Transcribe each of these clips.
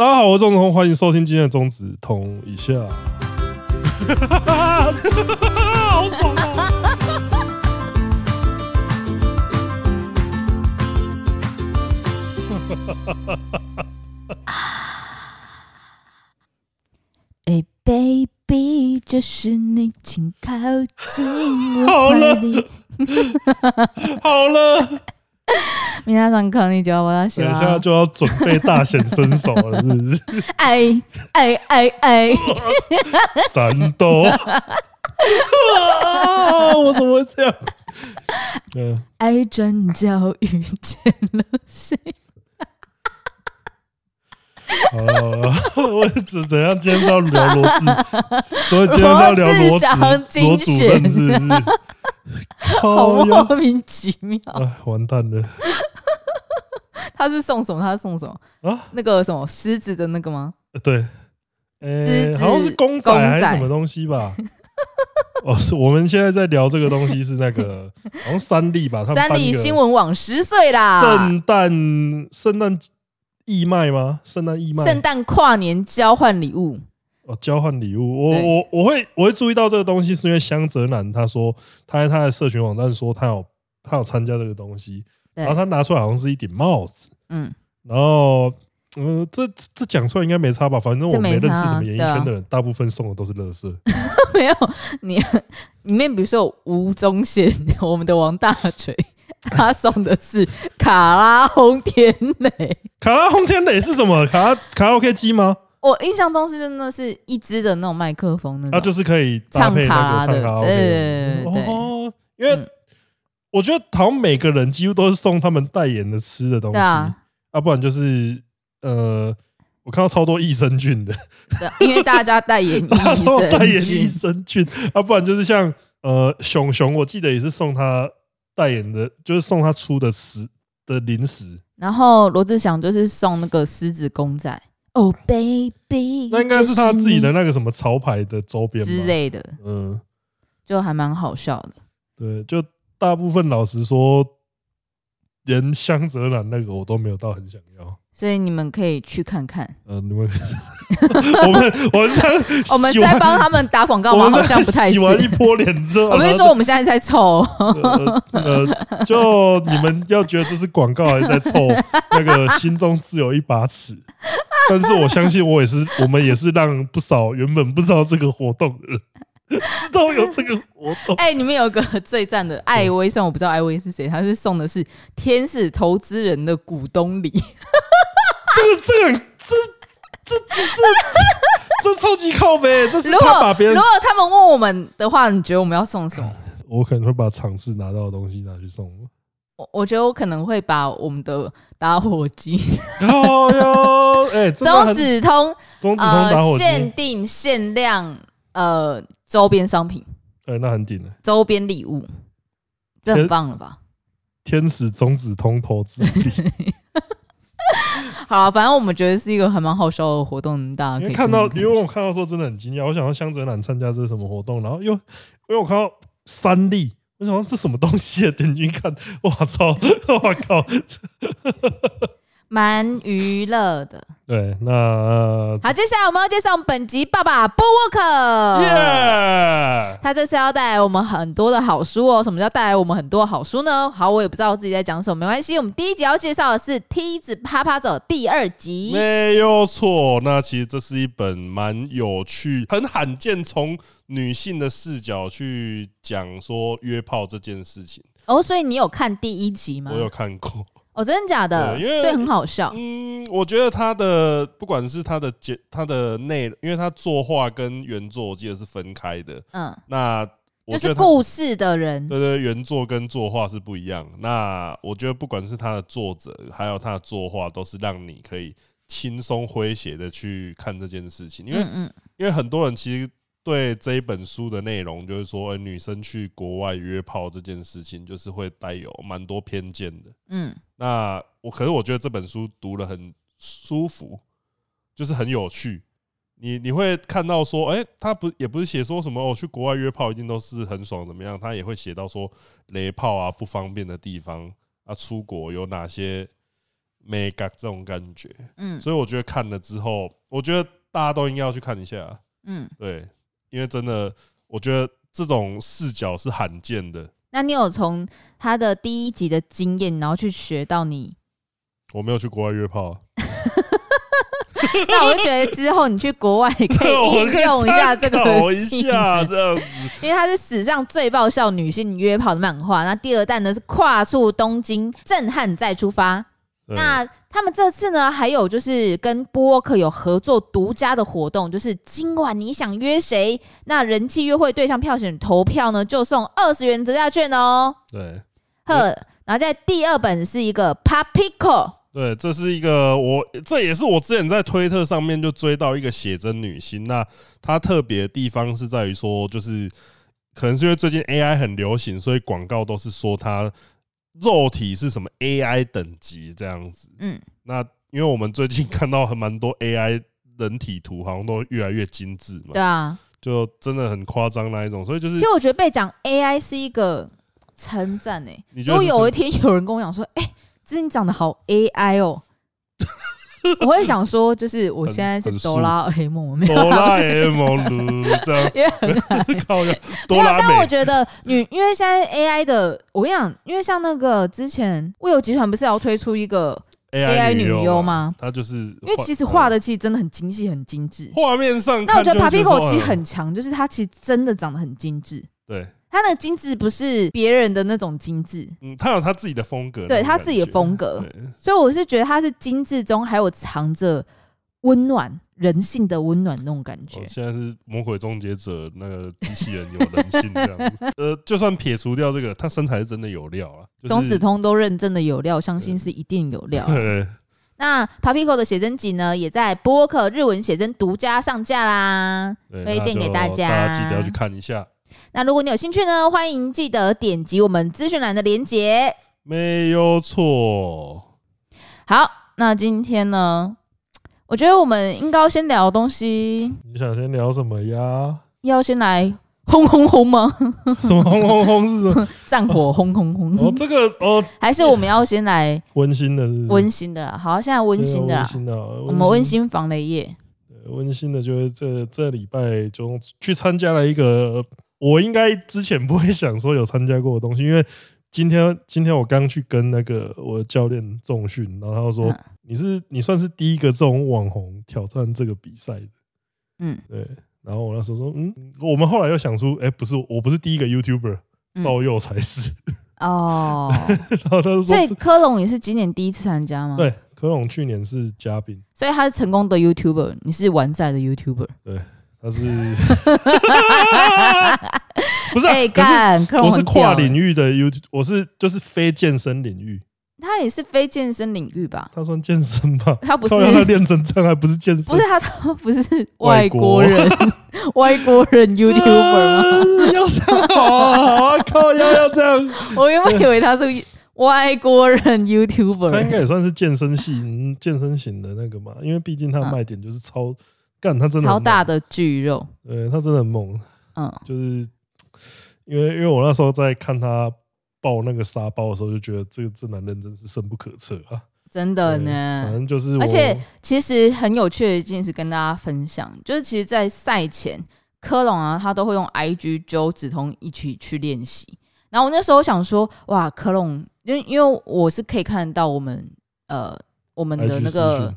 大家好，我是钟子通，欢迎收听今天的钟子通一下。好爽啊！哎，baby，这是你，请靠近我怀里。好了。明天上课你就要我要学，等一下就要准备大显身手了，是不是？哎哎哎哎！战斗！我怎么会这样？嗯，爱转角遇见了谁？哦，我怎怎样？今天是要聊罗志，所以今天是要聊罗志罗主任，是不是？好莫名其妙！哎，完蛋了！他是送什么？他是送什么？啊，那个什么狮子的那个吗？对，狮子好像是公仔还是什么东西吧？哦，是我们现在在聊这个东西是那个 好像三立吧？三立新闻网十岁啦！圣诞圣诞义卖吗？圣诞义卖？圣诞跨年交换礼物？哦，交换礼物，我我我会我会注意到这个东西，是因为香泽南他说他在他的社群网站说他有他有参加这个东西，然后他拿出来好像是一顶帽子，嗯，然后嗯，这这讲出来应该没差吧？反正我没认识什么演艺圈的人，大部分送的都是乐色。没有，你里面比如说吴宗宪，我们的王大锤，他送的是卡拉轰天雷。卡拉轰天雷是什么？卡拉卡拉 OK 机吗？我印象中是真的是一支的那种麦克风，那它就是可以唱卡的，对对对。哦，因为我觉得好像每个人几乎都是送他们代言的吃的东西，啊，不然就是呃，我看到超多益生菌的，因为大家代言 代言益生菌，啊，不然就是像呃熊熊，我记得也是送他代言的，就是送他出的食的零食。然后罗志祥就是送那个狮子公仔。哦、oh，baby，那应该是他自己的那个什么潮牌的周边之类的，嗯，就还蛮好笑的。对，就大部分老实说，连香泽兰那个我都没有到很想要。所以你们可以去看看。嗯、呃，你们 我们我们在我们在帮他们打广告吗？好像不太。洗完一波脸之后，我跟你说，我们现在在凑。呃，就你们要觉得这是广告还是在凑？那个心中自有一把尺。但是我相信，我也是，我们也是让不少原本不知道这个活动的人知道有这个活动。哎，你们有个最赞的艾薇，虽然我不知道艾薇是谁，他是送的是天使投资人的股东礼。这个这个这这这这超级靠背，这是他把别人。如果他们问我们的话，你觉得我们要送什么？我可能会把场次拿到的东西拿去送。我我觉得我可能会把我们的打火机。哦哟，哎，中指通，中指通打火机，限定限量呃周边商品。哎，那很顶了。周边礼物，这很棒了吧？天使中指通投资礼。好了，反正我们觉得是一个还蛮好笑的活动，大家可以看，到。因为我看到说真的很惊讶，我想到香泽兰参加这是什么活动，然后又因为我看到三立，我想说这什么东西啊？点进去看，我操，我靠！蛮娱乐的，对，那、呃、好，接下来我们要介绍本集爸爸布沃克，耶！他这次要带来我们很多的好书哦。什么叫带来我们很多好书呢？好，我也不知道我自己在讲什么，没关系。我们第一集要介绍的是《梯子啪啪走》第二集，没有错。那其实这是一本蛮有趣、很罕见，从女性的视角去讲说约炮这件事情。哦，所以你有看第一集吗？我有看过。哦，真的假的？因为所以很好笑。嗯，我觉得他的不管是他的节，他的内容，因为他作画跟原作我记得是分开的。嗯，那就是故事的人，对对，原作跟作画是不一样。那我觉得不管是他的作者，还有他的作画，都是让你可以轻松诙谐的去看这件事情。因为嗯，因为很多人其实。对这一本书的内容，就是说，女生去国外约炮这件事情，就是会带有蛮多偏见的。嗯，那我可是我觉得这本书读了很舒服，就是很有趣。你你会看到说，哎，他不也不是写说什么，我去国外约炮一定都是很爽怎么样？他也会写到说雷炮啊不方便的地方啊，出国有哪些美感这种感觉。嗯，所以我觉得看了之后，我觉得大家都应该要去看一下。嗯，对，因为真的，我觉得这种视角是罕见的。那你有从他的第一集的经验，然后去学到你？我没有去国外约炮。那我就觉得之后你去国外可以 应用一下这个一下 这样子，因为它是史上最爆笑女性约炮的漫画。那第二弹呢是跨出东京，震撼再出发。那他们这次呢，还有就是跟播客有合作独家的活动，就是今晚你想约谁？那人气约会对象票选投票呢，就送二十元折价券哦。对，呵，然后在第二本是一个 Papiko。对，这是一个我，这也是我之前在推特上面就追到一个写真女星。那她特别的地方是在于说，就是可能是因为最近 AI 很流行，所以广告都是说她肉体是什么 AI 等级这样子。嗯，那因为我们最近看到很蛮多 AI 人体图，好像都越来越精致嘛。对啊，就真的很夸张那一种。所以就是，其实我觉得被讲 AI 是一个称赞诶。如果有一天有人跟我讲说，哎。是你长得好 AI 哦，我会想说，就是我现在是哆啦 A 梦，哆啦 A 梦这样，也很 靠呀。没有，但我觉得女，因为现在 AI 的，我跟你讲，因为像那个之前未有集团不是要推出一个 AI 女优吗？她就是因为其实画的其实真的很精细、很精致。画面上，那我觉得 Papiko 其实很强，就是它其实真的长得很精致。对。他的精致不是别人的那种精致，嗯，他有他自己的风格，对他自己的风格，所以我是觉得他是精致中还有藏着温暖人性的温暖那种感觉。现在是魔鬼终结者那个机器人有人性这样子，呃，就算撇除掉这个，他身材是真的有料啊。中子通都认证的有料，相信是一定有 料。那 Papico 的写真集呢，也在播客日文写真独家上架啦，推荐给大家，大家记得要去看一下。那如果你有兴趣呢，欢迎记得点击我们资讯栏的连结。没有错。好，那今天呢，我觉得我们应该要先聊东西。你想先聊什么呀？要先来轰轰轰吗？什么轰轰轰是什么？战火轰轰轰。哦，这个哦，还是我们要先来 温馨的是不是，温馨的啦。好，现在温馨的啦。温馨的，我们温馨防雷液。温馨的，就是这这礼拜中去参加了一个。我应该之前不会想说有参加过的东西，因为今天今天我刚去跟那个我的教练重训，然后他就说，你是你算是第一个这种网红挑战这个比赛的，嗯，对。然后我那时候说，嗯，我们后来又想出，哎，不是，我不是第一个 YouTuber，赵佑才是。哦。然后他就说，所以科隆也是今年第一次参加吗？对，科隆去年是嘉宾，所以他是成功的 YouTuber，你是完赛的 YouTuber。对。他是 不是？可是我是跨领域的 YouTube，我是就是非健身领域。他也是非健身领域吧？他算健身吧？他不是练成这样，还不是健身？不是他，他不是外国人，外国人 YouTuber 吗？要这样好啊！靠，要要这样？我原本以为他是外国人 YouTuber，他应该也算是健身系、健身型的那个嘛，因为毕竟他的卖点就是超。干他真的超大的巨肉，对他真的很猛，嗯，就是因为因为我那时候在看他抱那个沙包的时候，就觉得这个这男人真是深不可测啊，真的呢。反正就是，而且其实很有趣的一件事跟大家分享，就是其实，在赛前科隆啊，他都会用 IG 揪子通一起去练习。然后我那时候想说，哇，科隆，因为因为我是可以看到我们呃我们的那个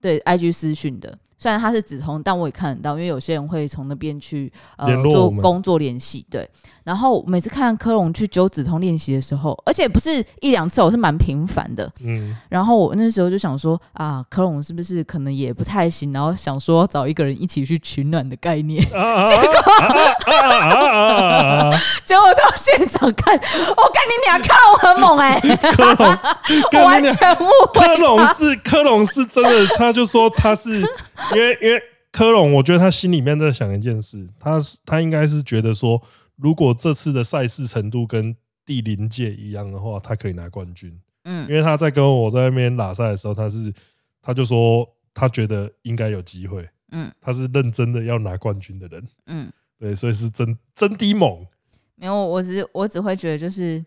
对 IG 私讯的。虽然他是紫通，但我也看得到，因为有些人会从那边去呃做工作联系，对。然后每次看科隆去九指通练习的时候，而且不是一两次，我是蛮频繁的。嗯。然后我那时候就想说啊，科隆是不是可能也不太行？然后想说找一个人一起去取暖的概念。结果，结果到现场看，我看你俩看我很猛哎。科隆，完全误会。科隆是科隆是真的，他就说他是。因为因为科隆，我觉得他心里面在想一件事，他是他应该是觉得说，如果这次的赛事程度跟第零届一样的话，他可以拿冠军。嗯，因为他在跟我在那边拉赛的时候，他是他就说他觉得应该有机会。嗯，他是认真的要拿冠军的人。嗯，对，所以是真真的猛。没有，我只我只会觉得就是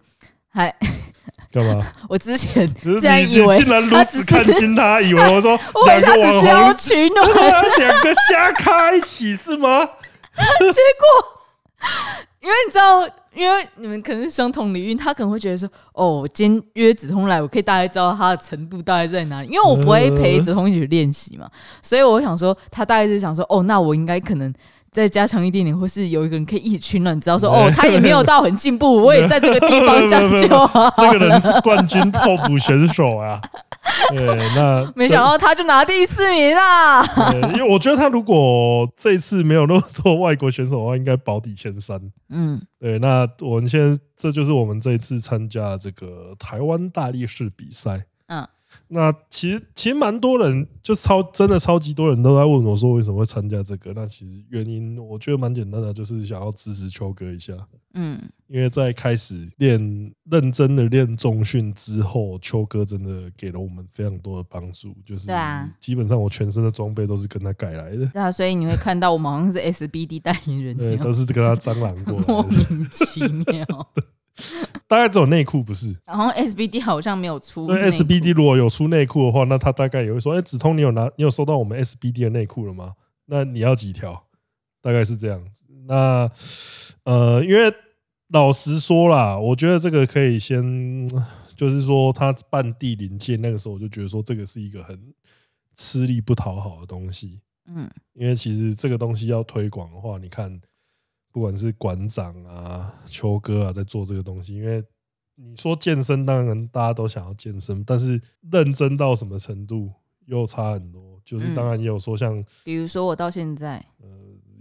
还 干嘛？我之前竟然以为竟然如此看清他，以为我说两个网红取暖，两个瞎咖一起是吗？结果，因为你知道，因为你们可能是相同领域，他可能会觉得说，哦，今天约子通来，我可以大概知道他的程度大概在哪里，因为我不会陪子通一起练习嘛，所以我想说，他大概是想说，哦，那我应该可能。再加强一点点，或是有一个人可以一起取暖，你知道说 哦，他也没有到很进步，我也在这个地方将就啊。这个人是冠军候补选手啊，对，那没想到他就拿第四名啊。因为我觉得他如果这次没有那么多外国选手的话，应该保底前三。嗯，对，那我们现在这就是我们这一次参加这个台湾大力士比赛。嗯。那其实其实蛮多人就超真的超级多人都在问我说为什么会参加这个？那其实原因我觉得蛮简单的，就是想要支持秋哥一下。嗯，因为在开始练认真的练中训之后，秋哥真的给了我们非常多的帮助。就是啊基本上我全身的装备都是跟他改来的。对啊，所以你会看到我们好像是 SBD 代言人，对，都是跟他蟑螂过，莫名其妙。大概只有内裤不是，然后 SBD 好像没有出。对，SBD 如果有出内裤的话，那他大概也会说：“哎，子通，你有拿，你有收到我们 SBD 的内裤了吗？那你要几条？”大概是这样子。那呃，因为老实说啦，我觉得这个可以先，就是说他半地零届那个时候，我就觉得说这个是一个很吃力不讨好的东西。嗯，因为其实这个东西要推广的话，你看。不管是馆长啊、秋哥啊，在做这个东西，因为你说健身，当然大家都想要健身，但是认真到什么程度又差很多。就是当然也有说像，比如说我到现在，呃，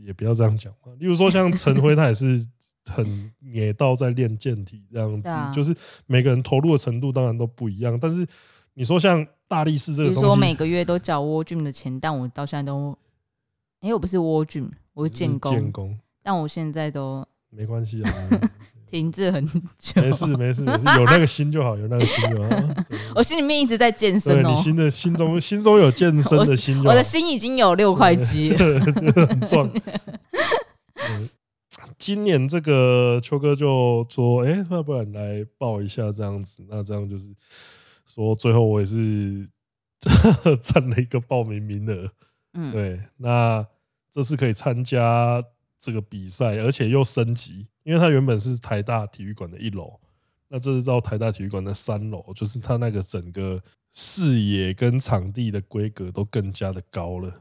也不要这样讲嘛。例如说像陈辉，他也是 很野到在练健体这样子，就是每个人投入的程度当然都不一样。但是你说像大力士这个东西，比如说我每个月都缴 World Gym 的钱，但我到现在都，因为我不是 World Gym，我是建工。但我现在都没关系啊，停滞很久。没事没事没事，有那个心就好，有那个心就好。我心里面一直在健身哦，你心的心中心中有健身的心，我的心已经有六块肌，很壮。今年这个秋哥就说：“哎，要不然来报一下这样子？那这样就是说，最后我也是 占了一个报名名额。嗯，对，那这次可以参加。”这个比赛，而且又升级，因为它原本是台大体育馆的一楼，那这是到台大体育馆的三楼，就是它那个整个视野跟场地的规格都更加的高了。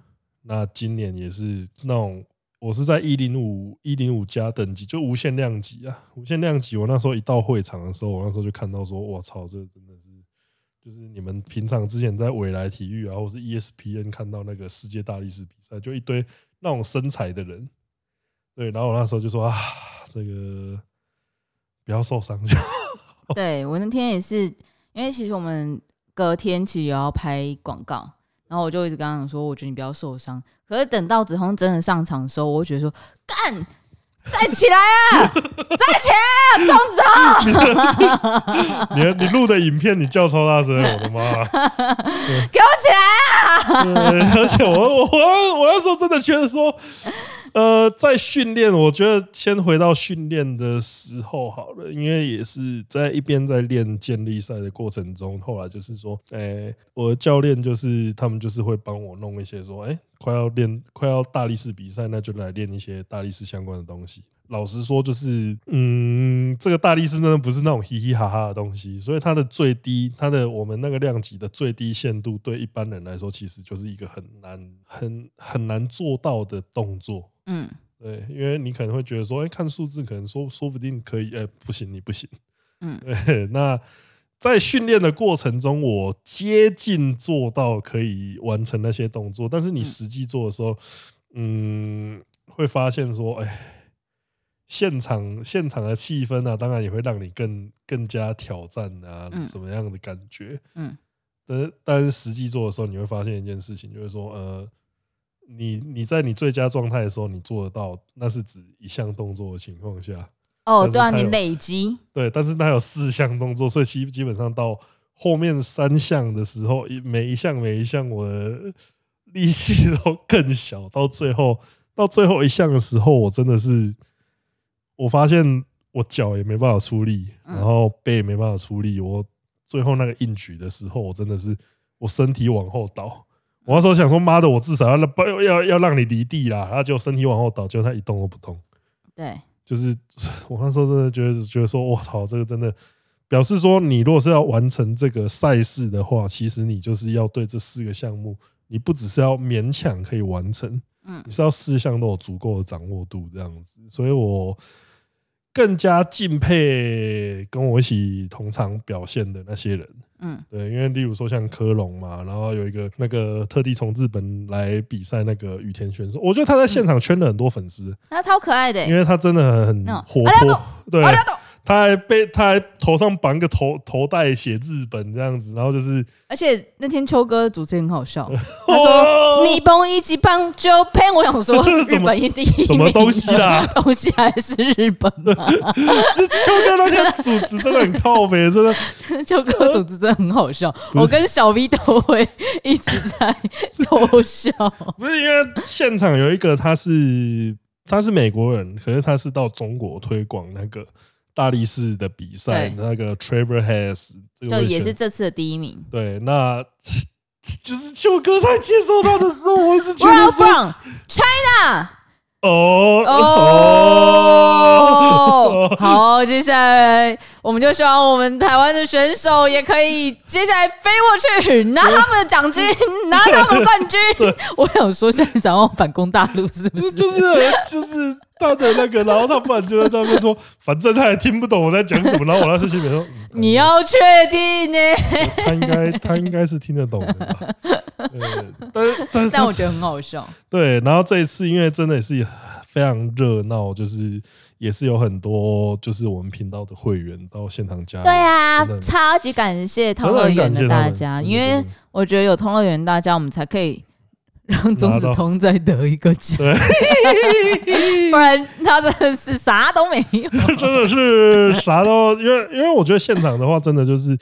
那今年也是那种，我是在一零五一零五加等级，就无限量级啊，无限量级。我那时候一到会场的时候，我那时候就看到说，我操，这真的是，就是你们平常之前在未来体育啊，或是 ESPN 看到那个世界大力士比赛，就一堆那种身材的人。对，然后我那时候就说啊，这个不要受伤就好。对，我那天也是，因为其实我们隔天其实也要拍广告，然后我就一直跟他讲说，我觉得你不要受伤。可是等到子通真的上场的时候，我会觉得说干。站起来啊！站起来啊！钟子 你你录的影片，你叫超大声，我的妈！给我起来啊！对，而且我我我我那时候真的觉得说，呃，在训练，我觉得先回到训练的时候好了，因为也是在一边在练健力赛的过程中，后来就是说，哎、我的教练就是他们就是会帮我弄一些说，哎、快要练，快要大力士比赛，那就来练一些大力士相关的东西。老实说，就是，嗯，这个大力士真的不是那种嘻嘻哈哈的东西，所以它的最低，它的我们那个量级的最低限度，对一般人来说，其实就是一个很难、很很难做到的动作。嗯，对，因为你可能会觉得说，哎，看数字可能说说不定可以，哎，不行，你不行。嗯，对，那。在训练的过程中，我接近做到可以完成那些动作，但是你实际做的时候，嗯，会发现说，哎，现场现场的气氛啊，当然也会让你更更加挑战啊，什么样的感觉？嗯，但是但是实际做的时候，你会发现一件事情，就是说，呃，你你在你最佳状态的时候，你做得到，那是指一项动作的情况下。哦，对啊，你累积对，但是它有四项动作，所以基基本上到后面三项的时候，每一项每一项我的 力气都更小，到最后到最后一项的时候，我真的是我发现我脚也没办法出力，然后背也没办法出力，我最后那个硬举的时候，我真的是我身体往后倒。我那时候想说，妈的，我至少要要要要让你离地啦，然后就身体往后倒，就他一动都不动。对，就是我那时候真的觉得觉得说，我操，这个真的表示说，你如果是要完成这个赛事的话，其实你就是要对这四个项目，你不只是要勉强可以完成，嗯，你是要四项都有足够的掌握度这样子，所以我。更加敬佩跟我一起同场表现的那些人，嗯，对，因为例如说像科隆嘛，然后有一个那个特地从日本来比赛那个羽田选手，我觉得他在现场圈了很多粉丝，他超可爱的，因为他真的很活泼，对。他还被，他还头上绑个头头带，写日本这样子，然后就是，而且那天秋哥主持人很好笑，他说你帮一级棒就喷，我想说 日本一第一什么东西啦，东西还是日本嘛。这秋哥那天主持真的很靠北，真的。秋哥主持真的很好笑，我跟小 V 都会一直在偷笑。不是因为现场有一个他是他是美国人，可是他是到中国推广那个。大力士的比赛，那个 Trevor Hayes，这也是这次的第一名。对，那 就是秋哥在接受他的时候，我一直觉得说 China。哦哦，好，接下来我们就希望我们台湾的选手也可以接下来飞过去拿他们的奖金，拿他们的冠军。我想说，现在想要反攻大陆是不是？就是就是他的那个，然后他不然就在那边说，反正他也听不懂我在讲什么，然后我那时心里面说，你要确定呢？他应该他应该是听得懂的吧。但是但是但我觉得很好笑。对，然后这一次因为真的也是非常热闹，就是也是有很多就是我们频道的会员到现场加入。对啊，超级感谢通乐园的大家，因为我觉得有通乐园大家，我们才可以让中子通再得一个奖，不然他真的是啥都没有，真的是啥都因为因为我觉得现场的话，真的就是。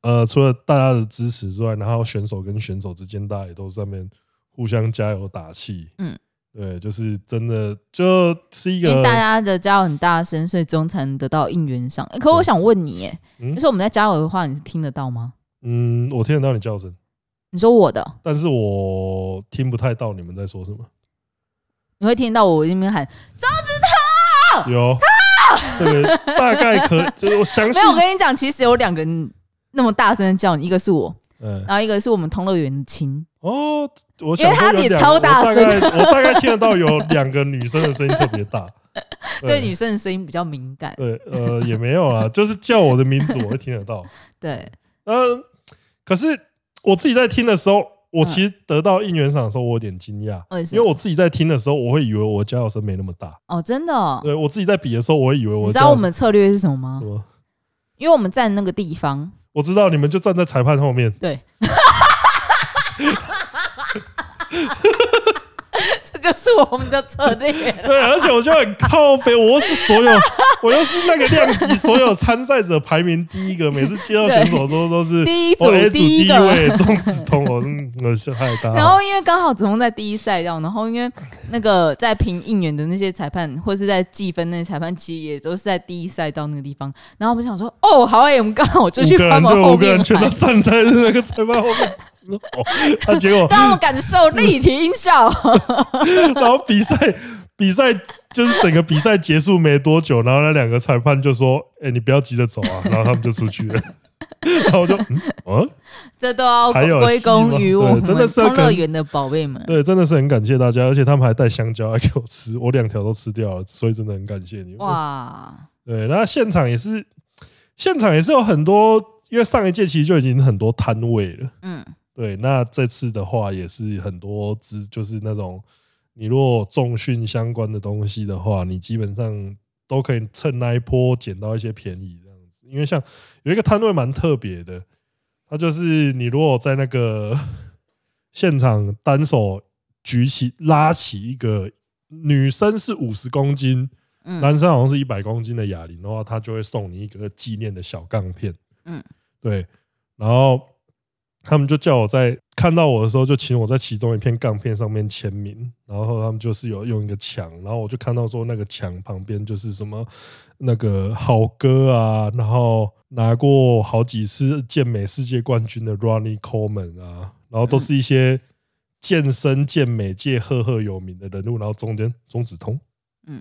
呃，除了大家的支持之外，然后选手跟选手之间，大家也都在那边互相加油打气。嗯，对，就是真的就是一个，因为大家的加油很大声，所以最终才能得到应援赏。可我想问你，哎，就是我们在加油的话，你是听得到吗？嗯，我听得到你叫声。你说我的，但是我听不太到你们在说什么。你会听到我那边喊周子彤，有，这个大概可，就是我相信。没有，我跟你讲，其实有两个人。那么大声的叫你，一个是我，嗯，然后一个是我们同乐园的亲。哦，我因为他也超大声，我大概听得到有两个女生的声音特别大，对女生的声音比较敏感，对，呃，也没有啊，就是叫我的名字我会听得到，对，嗯，可是我自己在听的时候，我其实得到应援赏的时候，我有点惊讶，因为我自己在听的时候，我会以为我加油声没那么大，哦，真的，对我自己在比的时候，我会以为我，你知道我们策略是什么吗？什么？因为我们站那个地方。我知道你们就站在裁判后面。对。就是我们的策略。对，而且我就很靠北，我又是所有，我又是那个量级所有参赛者排名第一个，每次接到选手的时候都是第一组第一位，中子通我我是害大。然后因为刚好子通在第一赛道，然后因为那个在评应援的那些裁判，或是在计分那些裁判，其实也都是在第一赛道那个地方。然后我们想说，哦，好哎，我们刚好就去他们后面，五个人全都站在那个裁判后面。哦，他结果让我感受立体音效，然后比赛比赛就是整个比赛结束没多久，然后那两个裁判就说：“哎，你不要急着走啊！”然后他们就出去了，然后我就嗯，嗯，这都要归功于我们真的是通乐园的宝贝们。对，真的是很感谢大家，而且他们还带香蕉来给我吃，我两条都吃掉了，所以真的很感谢你们。哇，对，那现场也是，现场也是有很多，因为上一届其实就已经很多摊位了，嗯。对，那这次的话也是很多只就是那种，你如果重训相关的东西的话，你基本上都可以趁那一波捡到一些便宜这样子。因为像有一个摊位蛮特别的，它就是你如果在那个 现场单手举起拉起一个女生是五十公斤，男生好像是一百公斤的哑铃的话，他就会送你一个纪念的小杠片。嗯，对，然后。他们就叫我在看到我的时候，就请我在其中一片杠片上面签名，然后他们就是有用一个墙，然后我就看到说那个墙旁边就是什么那个好哥啊，然后拿过好几次健美世界冠军的 Ronnie Coleman 啊，然后都是一些健身健美界赫赫有名的人物，然后中间中子通，嗯，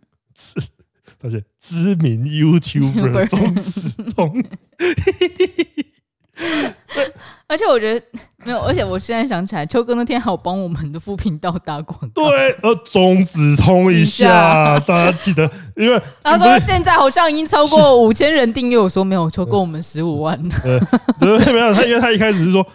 而且知名 YouTuber 中子通。而且我觉得没有，而且我现在想起来，秋哥那天还有帮我们的副频道打广告。对，呃，中指通 一下，大家记得，因为他说现在好像已经超过五千人订阅。我说没有，秋哥我们十五万。对，对，没有他，因为他一开始是说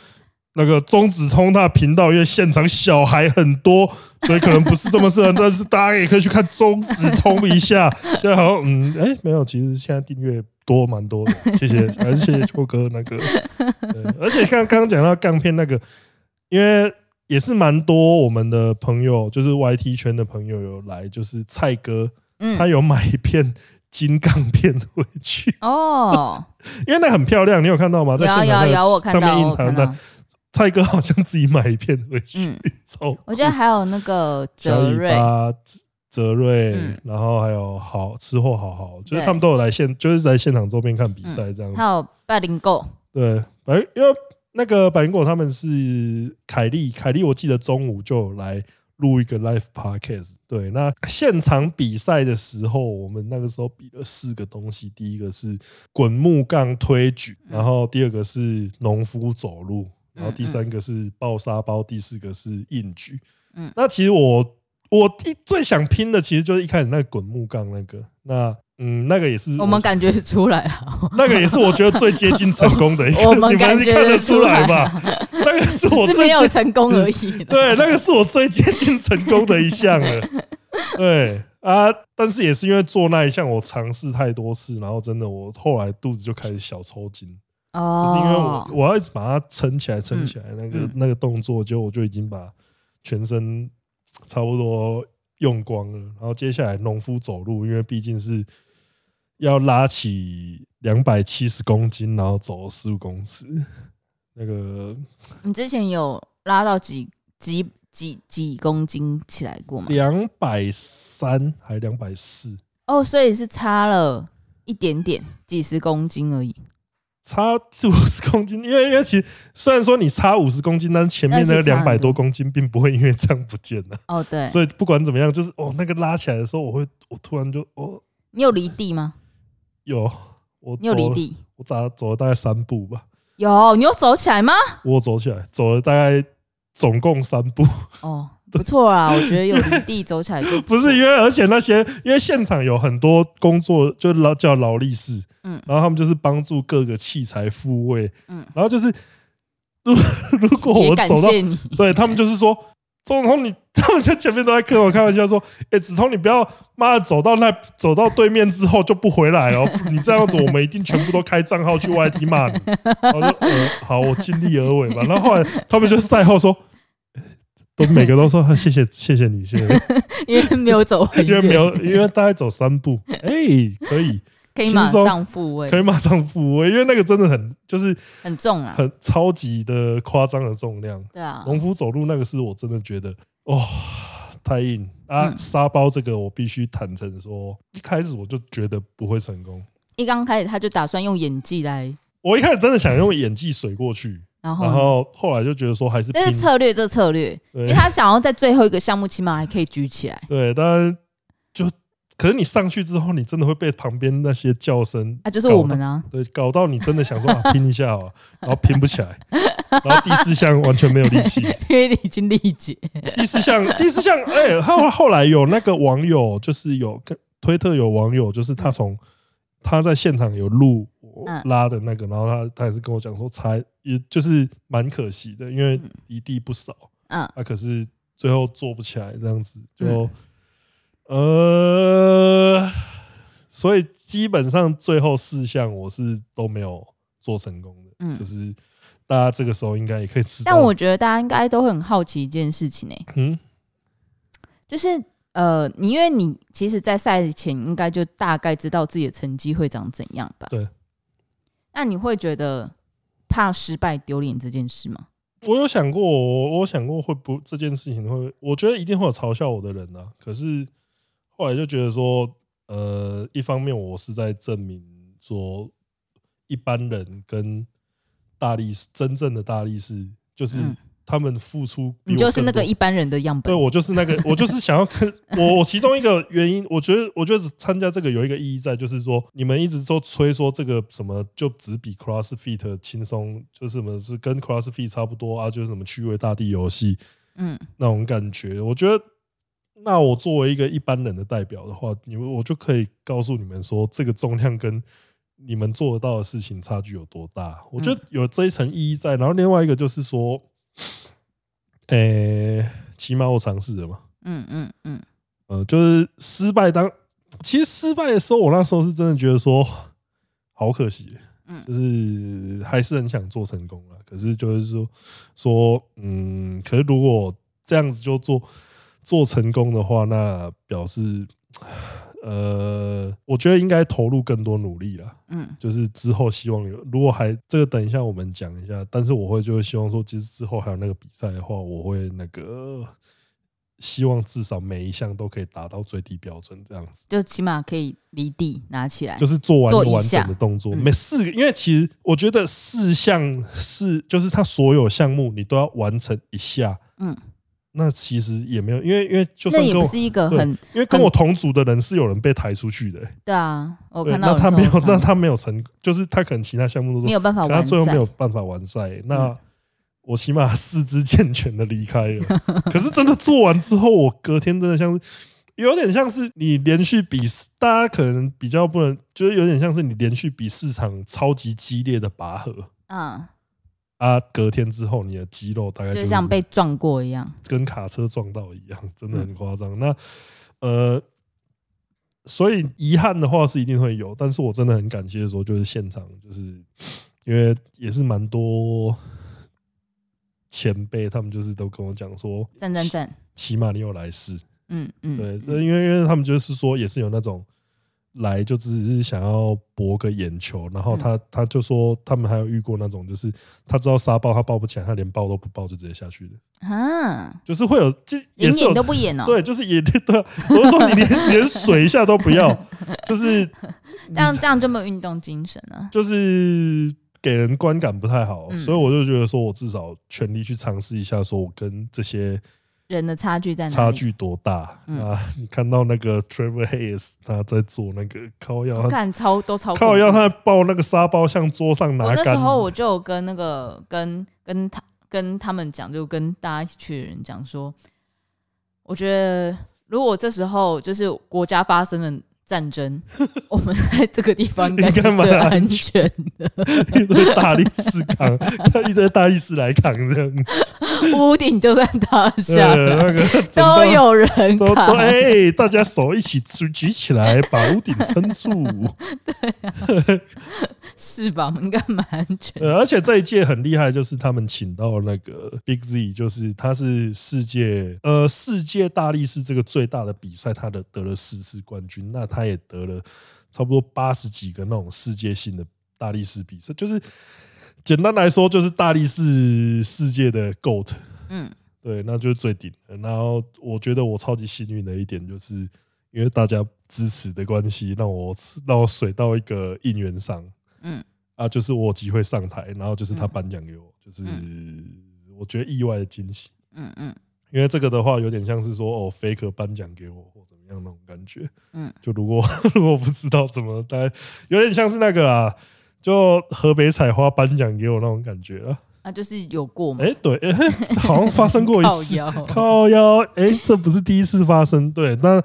那个中子通他频道，因为现场小孩很多，所以可能不是这么适合。但是大家也可以去看中子通一下。现在好像嗯，哎、欸，没有，其实现在订阅。多蛮多的，谢谢，还是谢谢秋哥那个。而且刚刚讲到杠片那个，因为也是蛮多我们的朋友，就是 YT 圈的朋友有来，就是蔡哥，他有买一片金杠片回去哦，因为那很漂亮，你有看到吗？在现场上面印堂的蔡哥好像自己买一片回去，我觉得还有那个泽瑞。泽瑞，然后还有好吃货，好好，就是他们都有来现，就是在现场周边看比赛这样子。还有百灵果，对，百因为那个百灵果他们是凯莉，凯莉我记得中午就有来录一个 live podcast。对，那现场比赛的时候，我们那个时候比了四个东西，第一个是滚木杠推举，然后第二个是农夫走路，然后第三个是爆沙包，第四个是硬举。嗯，那其实我。我一最想拼的其实就是一开始那个滚木杠那个，那嗯，那个也是我，们感觉出来了，那个也是我觉得最接近成功的一个，我们 感觉看得出来吧？那个是我最没有成功而已。对，那个是我最接近成功的一项了。对啊，但是也是因为做那一项，我尝试太多次，然后真的我后来肚子就开始小抽筋。哦，就是因为我我要一直把它撑起来，撑起来那个那个动作，就我就已经把全身。差不多用光了，然后接下来农夫走路，因为毕竟是要拉起两百七十公斤，然后走十五公尺。那个，你之前有拉到几几几几公斤起来过吗？两百三还两百四？哦，所以是差了一点点，几十公斤而已。差四五十公斤，因为因为其实虽然说你差五十公斤，但是前面那个两百多公斤并不会因为这样不见了。哦，对。所以不管怎么样，就是哦，那个拉起来的时候，我会我突然就哦。你有离地吗？有，我你有离地？我咋走了大概三步吧？有，你有走起来吗？我走起来，走了大概总共三步。哦。不错啊，我觉得有离地走起来就不是因为，而且那些因为现场有很多工作，就劳叫劳力士，嗯，然后他们就是帮助各个器材复位，嗯，然后就是如 如果我走到，对他们就是说，中通你他们在前面都在跟我开玩笑说，哎，子通你不要妈的走到那走到对面之后就不回来哦，你这样子我们一定全部都开账号去 YT 骂你，然后就呃好，我尽力而为吧，然后后来他们就赛后说。都每个都说 谢谢谢谢你，谢谢，因为没有走，因为没有，因为大概走三步，哎，可以，可以马上复位，可以马上复位，因为那个真的很就是很重啊，很超级的夸张的重量。对啊，农夫走路那个是我真的觉得哇太硬。啊！沙包这个我必须坦诚说，一开始我就觉得不会成功。一刚开始他就打算用演技来，我一开始真的想用演技水过去。然后，然后后来就觉得说还是这是策略，这策略，因为他想要在最后一个项目起码还可以举起来。对，但就可是你上去之后，你真的会被旁边那些叫声啊，就是我们啊，对，搞到你真的想说啊拼一下啊，然后拼不起来，然后第四项完全没有力气，因为你已经力竭。第四项，第四项，哎，后后来有那个网友就是有推特有网友，就是他从他在现场有录。拉的那个，然后他他也是跟我讲说，才也就是蛮可惜的，因为一地不少，嗯，啊，可是最后做不起来这样子，就呃，所以基本上最后四项我是都没有做成功的，嗯，就是大家这个时候应该也可以知道，但我觉得大家应该都很好奇一件事情呢，嗯，就是呃，你因为你其实，在赛前应该就大概知道自己的成绩会长怎样吧？对。那你会觉得怕失败丢脸这件事吗？我有想过，我我想过会不这件事情会，我觉得一定会有嘲笑我的人啊。可是后来就觉得说，呃，一方面我是在证明说，一般人跟大力士真正的大力士就是。他们付出，你就是那个一般人的样本。对，我就是那个，我就是想要跟我，我其中一个原因，我觉得，我觉得参加这个有一个意义在，就是说，你们一直都吹说这个什么就只比 CrossFit 轻松，就是什么是跟 CrossFit 差不多啊，就是什么趣味大地游戏，嗯，那种感觉。我觉得，那我作为一个一般人的代表的话，你们我就可以告诉你们说，这个重量跟你们做得到的事情差距有多大。我觉得有这一层意义在。然后另外一个就是说。诶、欸，起码我尝试了嘛。嗯嗯嗯，呃，就是失败当，其实失败的时候，我那时候是真的觉得说，好可惜。嗯，就是还是很想做成功了。可是就是说说，嗯，可是如果这样子就做做成功的话，那表示。呃，我觉得应该投入更多努力了。嗯，就是之后希望有，如果还这个等一下我们讲一下，但是我会就会希望说，其实之后还有那个比赛的话，我会那个希望至少每一项都可以达到最低标准，这样子，就起码可以离地拿起来，就是做完一个完整的动作。每四个，因为其实我觉得四项是，就是它所有项目你都要完成一下。嗯。那其实也没有，因为因为就算那也不是一个很，因为跟我同组的人是有人被抬出去的。对啊，我看到那他没有，那他没有成，就是他可能其他项目都没有办法他最后没有办法完赛。那我起码四肢健全的离开了。可是真的做完之后，我隔天真的像是有点像是你连续比，大家可能比较不能，就是有点像是你连续比四场超级激烈的拔河。嗯。啊！隔天之后，你的肌肉大概就像被撞过一样，跟卡车撞到一样，真的很夸张。那呃，所以遗憾的话是一定会有，但是我真的很感谢的时候，就是现场，就是因为也是蛮多前辈，他们就是都跟我讲说，赞赞赞，起码你有来试，嗯嗯，对，因为因为他们就是说，也是有那种。来就只是想要博个眼球，然后他他就说他们还有遇过那种，就是他知道沙包他抱不起来，他连抱都不抱就直接下去的。啊，就是会有就连演都不演哦，对，就是演对，我就说你连连水一下都不要，就是这样这样就没有运动精神了，就是给人观感不太好，所以我就觉得说我至少全力去尝试一下，说我跟这些。人的差距在哪？差距多大、嗯、啊？你看到那个 Trevor Hayes 他在做那个靠腰，看超都超靠腰，他在抱那个沙包向桌上拿。那时候我就有跟那个跟跟他跟他们讲，就跟大家一起去的人讲说，我觉得如果这时候就是国家发生了。战争，我们在这个地方应该是最安全的。一堆大力士扛，一堆大力士来扛这样子。屋顶就算塌下来，那个都有人扛。对、欸，大家手一起举举起来，把屋顶撑住。对、啊，是吧？应该蛮安全。而且这一届很厉害，就是他们请到那个 Big Z，就是他是世界呃世界大力士这个最大的比赛，他的得了四次冠军。那他也得了差不多八十几个那种世界性的大力士比赛，就是简单来说，就是大力士世界的 GOAT。嗯，对，那就是最顶。然后我觉得我超级幸运的一点，就是因为大家支持的关系，让我让我水到一个应援上。嗯，啊，就是我有机会上台，然后就是他颁奖给我，就是我觉得意外的惊喜。嗯嗯。因为这个的话，有点像是说哦，faker 颁奖给我或怎么样那种感觉。嗯，就如果 如果不知道怎么，大概有点像是那个啊，就河北采花颁奖给我那种感觉啊。啊，就是有过吗？哎，对，哎，好像发生过一次。靠腰，靠腰，哎，这不是第一次发生。对，那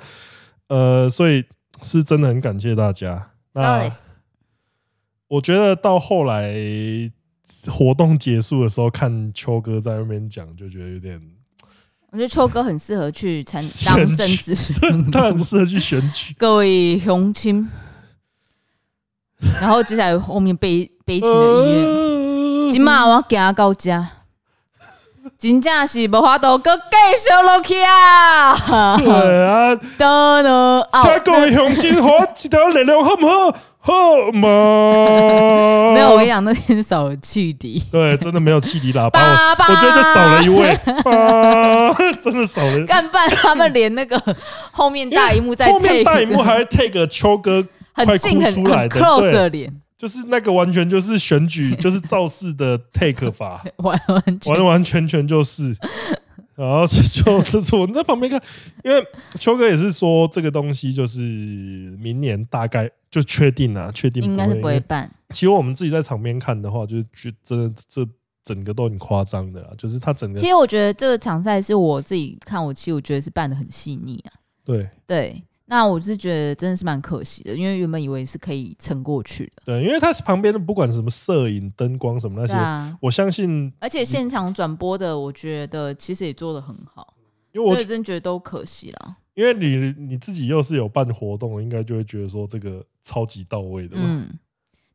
呃，所以是真的很感谢大家。那我觉得到后来活动结束的时候，看秋哥在那边讲，就觉得有点。我觉得秋哥很适合去参当政治，他很适合去选举。各位乡亲，然后接下来后面悲悲情的音乐，今嘛我行到家，真正是无法度搁继续落去啊！对啊，等等，各位雄亲，好，一条力量好唔好？后吗？没有，我跟你讲，那天少了汽笛。对，真的没有汽笛喇叭，我觉得就少了一位，真的少了。干办他们连那个后面大荧幕在后面大荧幕还 take 秋哥 很近很 close 的脸，就是那个完全就是选举就是造势的 take 法，完完完完全全就是。然后就就是我在旁边看，因为秋哥也是说这个东西就是明年大概就确定了，确定应该是不会办。其实我们自己在场边看的话，就是觉真的这整个都很夸张的啦，就是他整个。其实我觉得这个场赛是我自己看，我其实我觉得是办的很细腻啊。对对。那我是觉得真的是蛮可惜的，因为原本以为是可以撑过去的。对，因为它是旁边的，不管什么摄影、灯光什么那些，啊、我相信。而且现场转播的，我觉得其实也做的很好。因为我真觉得都可惜了。因为你你自己又是有办活动，应该就会觉得说这个超级到位的嘛。嗯。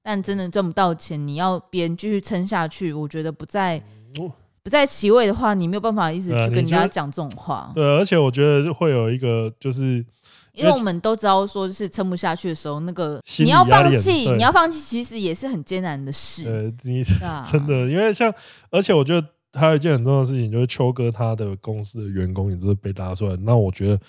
但真的赚不到钱，你要别人继续撑下去，我觉得不在、嗯、不在其位的话，你没有办法一直去跟人家讲这种话。对，而且我觉得会有一个就是。因为我们都知道，说就是撑不下去的时候，那个你要放弃，你要放弃，其实也是很艰难的事。呃，你 真的，因为像，而且我觉得还有一件很重要的事情，就是秋哥他的公司的员工也都是被拉出来。那我觉得，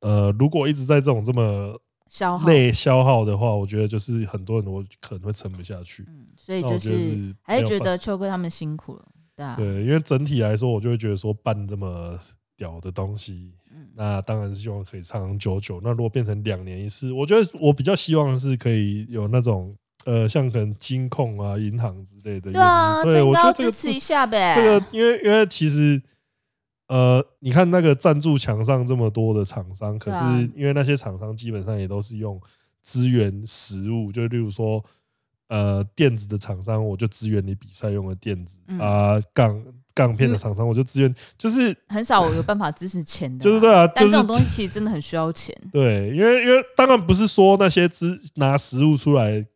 呃，如果一直在这种这么消耗累消耗的话，我觉得就是很多人我可能会撑不下去。嗯，所以就是还是觉得秋哥他们辛苦了，对啊。对，因为整体来说，我就会觉得说办这么屌的东西。那当然是希望可以长长久久。那如果变成两年一次，我觉得我比较希望是可以有那种呃，像可能金控啊、银行之类的。对啊，对，我觉得这个支持一下呗。这个因为因为其实呃，你看那个赞助墙上这么多的厂商，可是因为那些厂商基本上也都是用资源实物，就例如说呃，电子的厂商，我就支援你比赛用的电子啊杠。杠片的厂商，我就支援，就是很少有办法支持钱的，就是对啊。但这种东西其实真的很需要钱。对，因为因为当然不是说那些支拿食物出来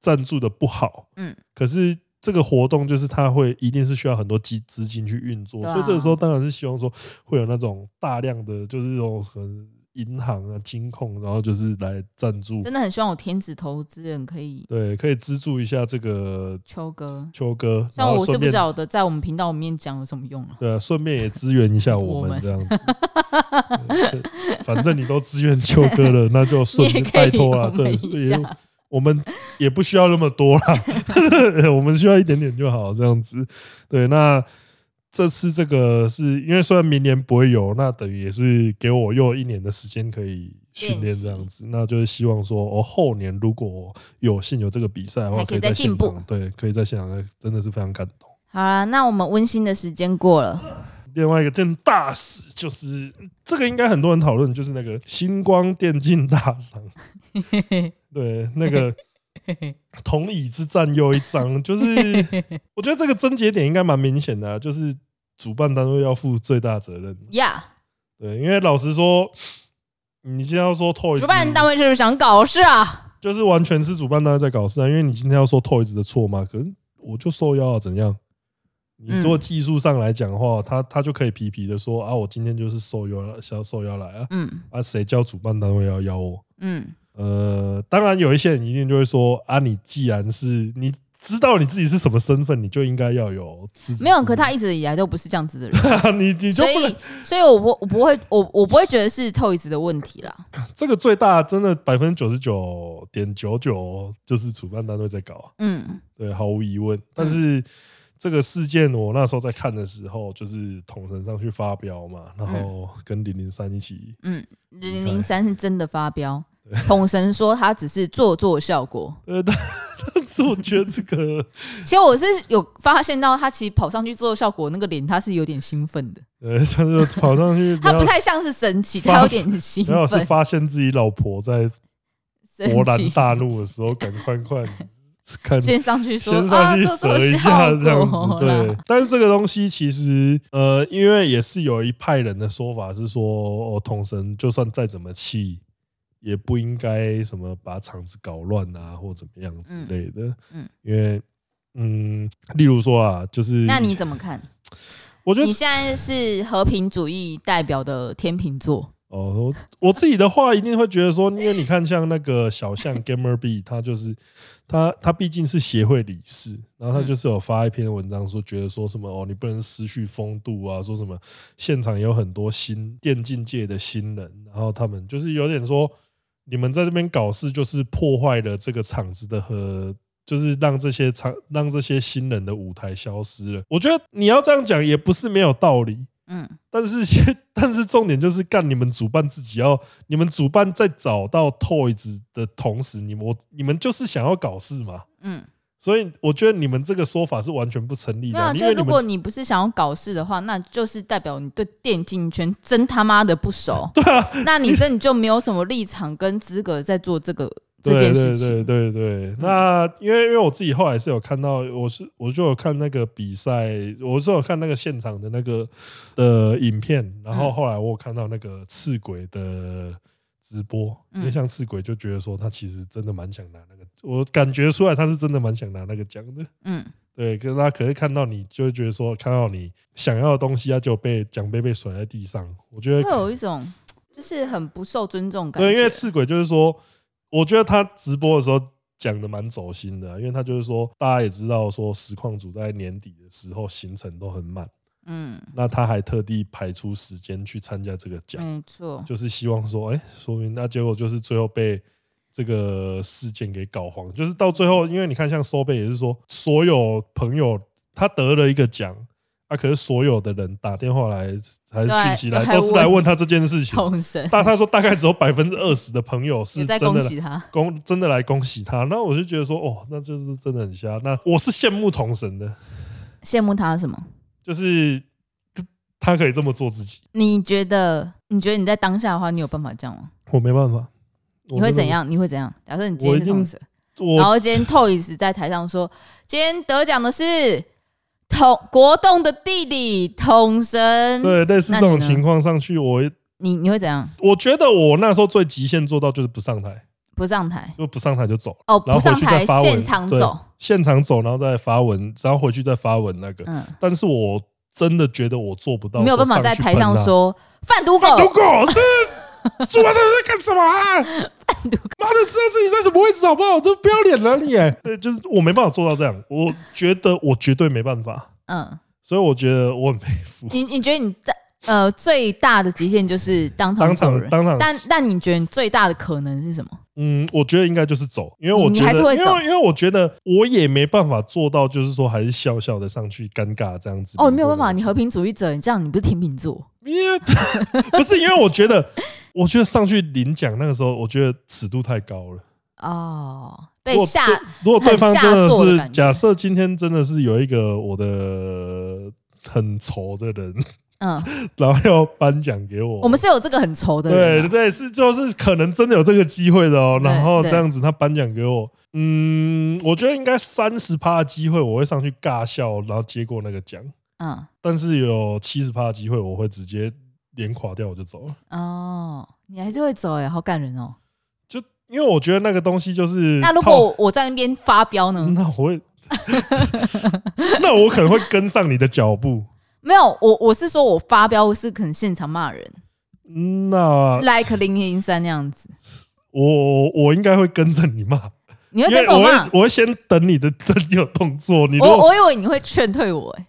赞助的不好，嗯，可是这个活动就是它会一定是需要很多资资金去运作，所以这个时候当然是希望说会有那种大量的就是这种很。银行啊，金控，然后就是来赞助，真的很希望有天使投资人可以对，可以资助一下这个秋哥，秋哥。那我是不晓得在我们频道里面讲有什么用啊？对啊，顺便也支援一下我们这样子。反正你都支援秋哥了，那就顺便拜托了。对，我们也不需要那么多啦，我们需要一点点就好，这样子。对，那。这次这个是因为虽然明年不会有，那等于也是给我又一年的时间可以训练这样子，那就是希望说，我后年如果有幸有这个比赛的话，可以再进步，对，可以在现场，真的是非常感动。好了，那我们温馨的时间过了。另外一个件大事就是这个，应该很多人讨论，就是那个星光电竞大赏，对，那个。同椅之战又一张，就是 我觉得这个症结点应该蛮明显的，啊，就是主办单位要负最大责任。呀，对，因为老实说，你今天要说 Toys，主办单位是不是想搞事啊，就是完全是主办单位在搞事啊。因为你今天要说 Toys 的错嘛，可是我就受邀啊，怎样？你做技术上来讲的话，他他就可以皮皮的说啊，我今天就是受邀了，想受邀来啊，嗯，啊，谁叫主办单位要邀我？嗯。呃，当然有一些人一定就会说啊，你既然是你知道你自己是什么身份，你就应该要有自知。没有，可他一直以来都不是这样子的人。你 你就不能，所以，所以我不我不会我我不会觉得是 Toys 的问题啦。这个最大真的百分之九十九点九九就是主办单位在搞。嗯，对，毫无疑问。但是这个事件我那时候在看的时候，就是统神上去发飙嘛，然后跟零零三一起。嗯，零零三是真的发飙。统神说他只是做做效果，呃，但是我觉得这个，其实我是有发现到他其实跑上去做效果那个脸，他是有点兴奋的，呃，像是跑上去，他不太像是神奇，他有点兴奋，然后是发现自己老婆在勃然大怒的时候，赶快快看先上去说，先上去折一下这样子，对。但是这个东西其实，呃，因为也是有一派人的说法是说，哦，统神就算再怎么气。也不应该什么把场子搞乱啊，或怎么样之类的。嗯，因为嗯，例如说啊，就是那你怎么看？我觉得你现在是和平主义代表的天秤座哦，我我自己的话一定会觉得说，因为你看像那个小象 Gamer B，他就是他他毕竟是协会理事，然后他就是有发一篇文章说，觉得说什么哦，你不能失去风度啊，说什么现场有很多新电竞界的新人，然后他们就是有点说，你们在这边搞事就是破坏了这个厂子的和。就是让这些厂让这些新人的舞台消失了。我觉得你要这样讲也不是没有道理，嗯。但是 但是重点就是干你们主办自己要，你们主办在找到 Toys 的同时，你们我你们就是想要搞事嘛，嗯。所以我觉得你们这个说法是完全不成立的。那就如果你不是想要搞事的话，那就是代表你对电竞圈真他妈的不熟。对啊，那你这你就没有什么立场跟资格在做这个。对对对对对，那因为因为我自己后来是有看到，我是我就有看那个比赛，我是有看那个现场的那个的影片，然后后来我有看到那个赤鬼的直播，因为像赤鬼就觉得说他其实真的蛮想拿那个，我感觉出来他是真的蛮想拿那个奖的，嗯，对，可是他可是看到你就会觉得说看到你想要的东西他就被奖杯被甩在地上，我觉得会有一种就是很不受尊重感觉，对，因为赤鬼就是说。我觉得他直播的时候讲的蛮走心的，因为他就是说，大家也知道说实况组在年底的时候行程都很满，嗯，那他还特地排出时间去参加这个奖，没错，就是希望说，哎，说明那结果就是最后被这个事件给搞黄，就是到最后，因为你看像收贝也是说，所有朋友他得了一个奖。啊、可是所有的人打电话来还是讯息来，都是来问他这件事情。但他说大概只有百分之二十的朋友是真的恭喜他，恭真的来恭喜他。那我就觉得说，哦，那就是真的很瞎。那我是羡慕同神的，羡慕他什么？就是他可以这么做自己。你觉得？你觉得你在当下的话，你有办法这样吗？我没办法。你会怎样？你会怎样？假设你今天是同事，然后今天 Toys 在台上说，今天得奖的是。统国栋的弟弟统神，对，类似这种情况上去，我你你会怎样？我觉得我那时候最极限做到就是不上台，不上台，就不上台就走哦，不上台，现场走，现场走，然后再发文，然后回去再发文那个。嗯，但是我真的觉得我做不到，没有办法在台上说贩毒狗，贩毒狗是。主办人在干什么啊？妈的，知道自己在什么位置好不好？这不要脸了你！对，就是我没办法做到这样，我觉得我绝对没办法。嗯，所以我觉得我很佩服你。你觉得你在呃最大的极限就是当场走人，当场，但但你觉得你最大的可能是什么？嗯，我觉得应该就是走，因为我觉得，因为因为我觉得我也没办法做到，就是说还是笑笑的上去，尴尬这样子。哦，没有办法，你和平主义者，你这样你不是天秤座？不是，因为我觉得，我觉得上去领奖那个时候，我觉得尺度太高了。哦，被吓，如果对方真的是假设今天真的是有一个我的很丑的人。嗯，然后要颁奖给我。我们是有这个很愁的人、啊，对对，是就是可能真的有这个机会的哦。然后这样子，他颁奖给我，嗯，我觉得应该三十趴的机会，我会上去尬笑，然后接过那个奖。嗯，但是有七十趴的机会，我会直接脸垮掉，我就走了。哦，你还是会走哎，好感人哦。就因为我觉得那个东西就是，那如果我在那边发飙呢？那我会，那我可能会跟上你的脚步。没有，我我是说，我发飙是可能现场骂人，那 like 零零三那样子，我我应该会跟着你骂，你会跟着我骂，我会先等你的等你有动作，你我我以为你会劝退我，哎，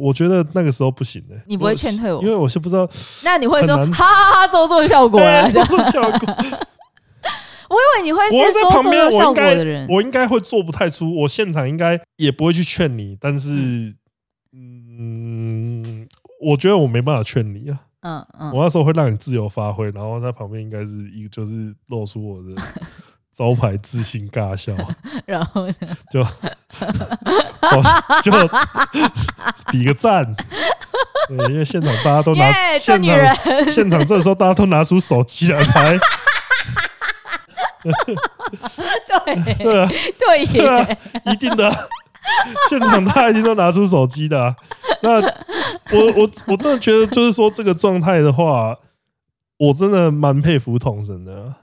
我觉得那个时候不行的，你不会劝退我，因为我是不知道，那你会说哈哈哈做做效果啊，做做效果，我以为你会是说做做效果的人，我应该会做不太出，我现场应该也不会去劝你，但是。嗯。我觉得我没办法劝你啊，嗯嗯，我那时候会让你自由发挥，然后在旁边应该是一个就是露出我的招牌自信尬笑，然后呢？就就比个赞，对，因为现场大家都拿现场现场这时候大家都拿出手机来拍，对对啊对对啊，一定的。现场他一定都拿出手机的、啊，那我我我真的觉得，就是说这个状态的话，我真的蛮佩服统神的、啊，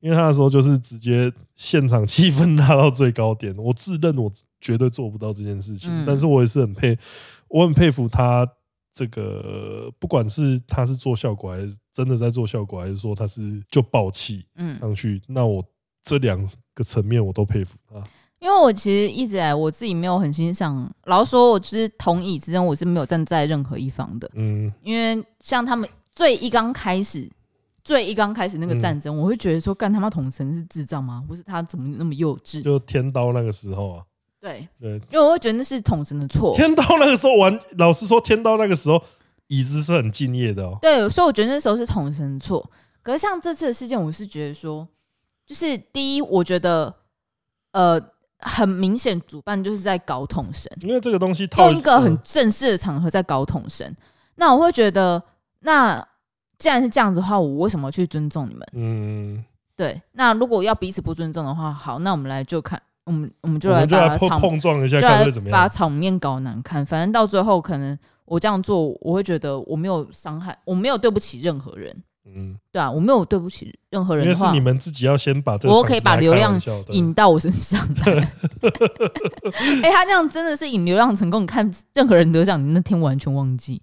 因为他的时候就是直接现场气氛 拉到最高点。我自认我绝对做不到这件事情，但是我也是很佩，我很佩服他这个不管是他是做效果，还是真的在做效果，还是说他是就爆气嗯上去，嗯、那我这两个层面我都佩服他。因为我其实一直来我自己没有很欣赏，老实说，我其实同意之间我是没有站在任何一方的。嗯，因为像他们最一刚开始，最一刚开始那个战争，嗯、我会觉得说，干他妈统神是智障吗？不是他怎么那么幼稚？就天刀那个时候啊。对对，因为我会觉得那是统神的错。天刀那个时候玩，老实说，天刀那个时候椅子是很敬业的哦。对，所以我觉得那时候是统神错。可是像这次的事件，我是觉得说，就是第一，我觉得呃。很明显，主办就是在搞统神，因为这个东西用一个很正式的场合在搞统神。那我会觉得，那既然是这样子的话，我为什么去尊重你们？嗯，对。那如果要彼此不尊重的话，好，那我们来就看，我们我们就来把它碰撞一下，看会怎么样？把场面搞难看，反正到最后，可能我这样做，我会觉得我没有伤害，我没有对不起任何人。嗯，对啊，我没有对不起任何人。因为是你们自己要先把这个，我可以把流量引到我身上来。哎，他那样真的是引流量成功。你看，任何人得奖，你那天完全忘记，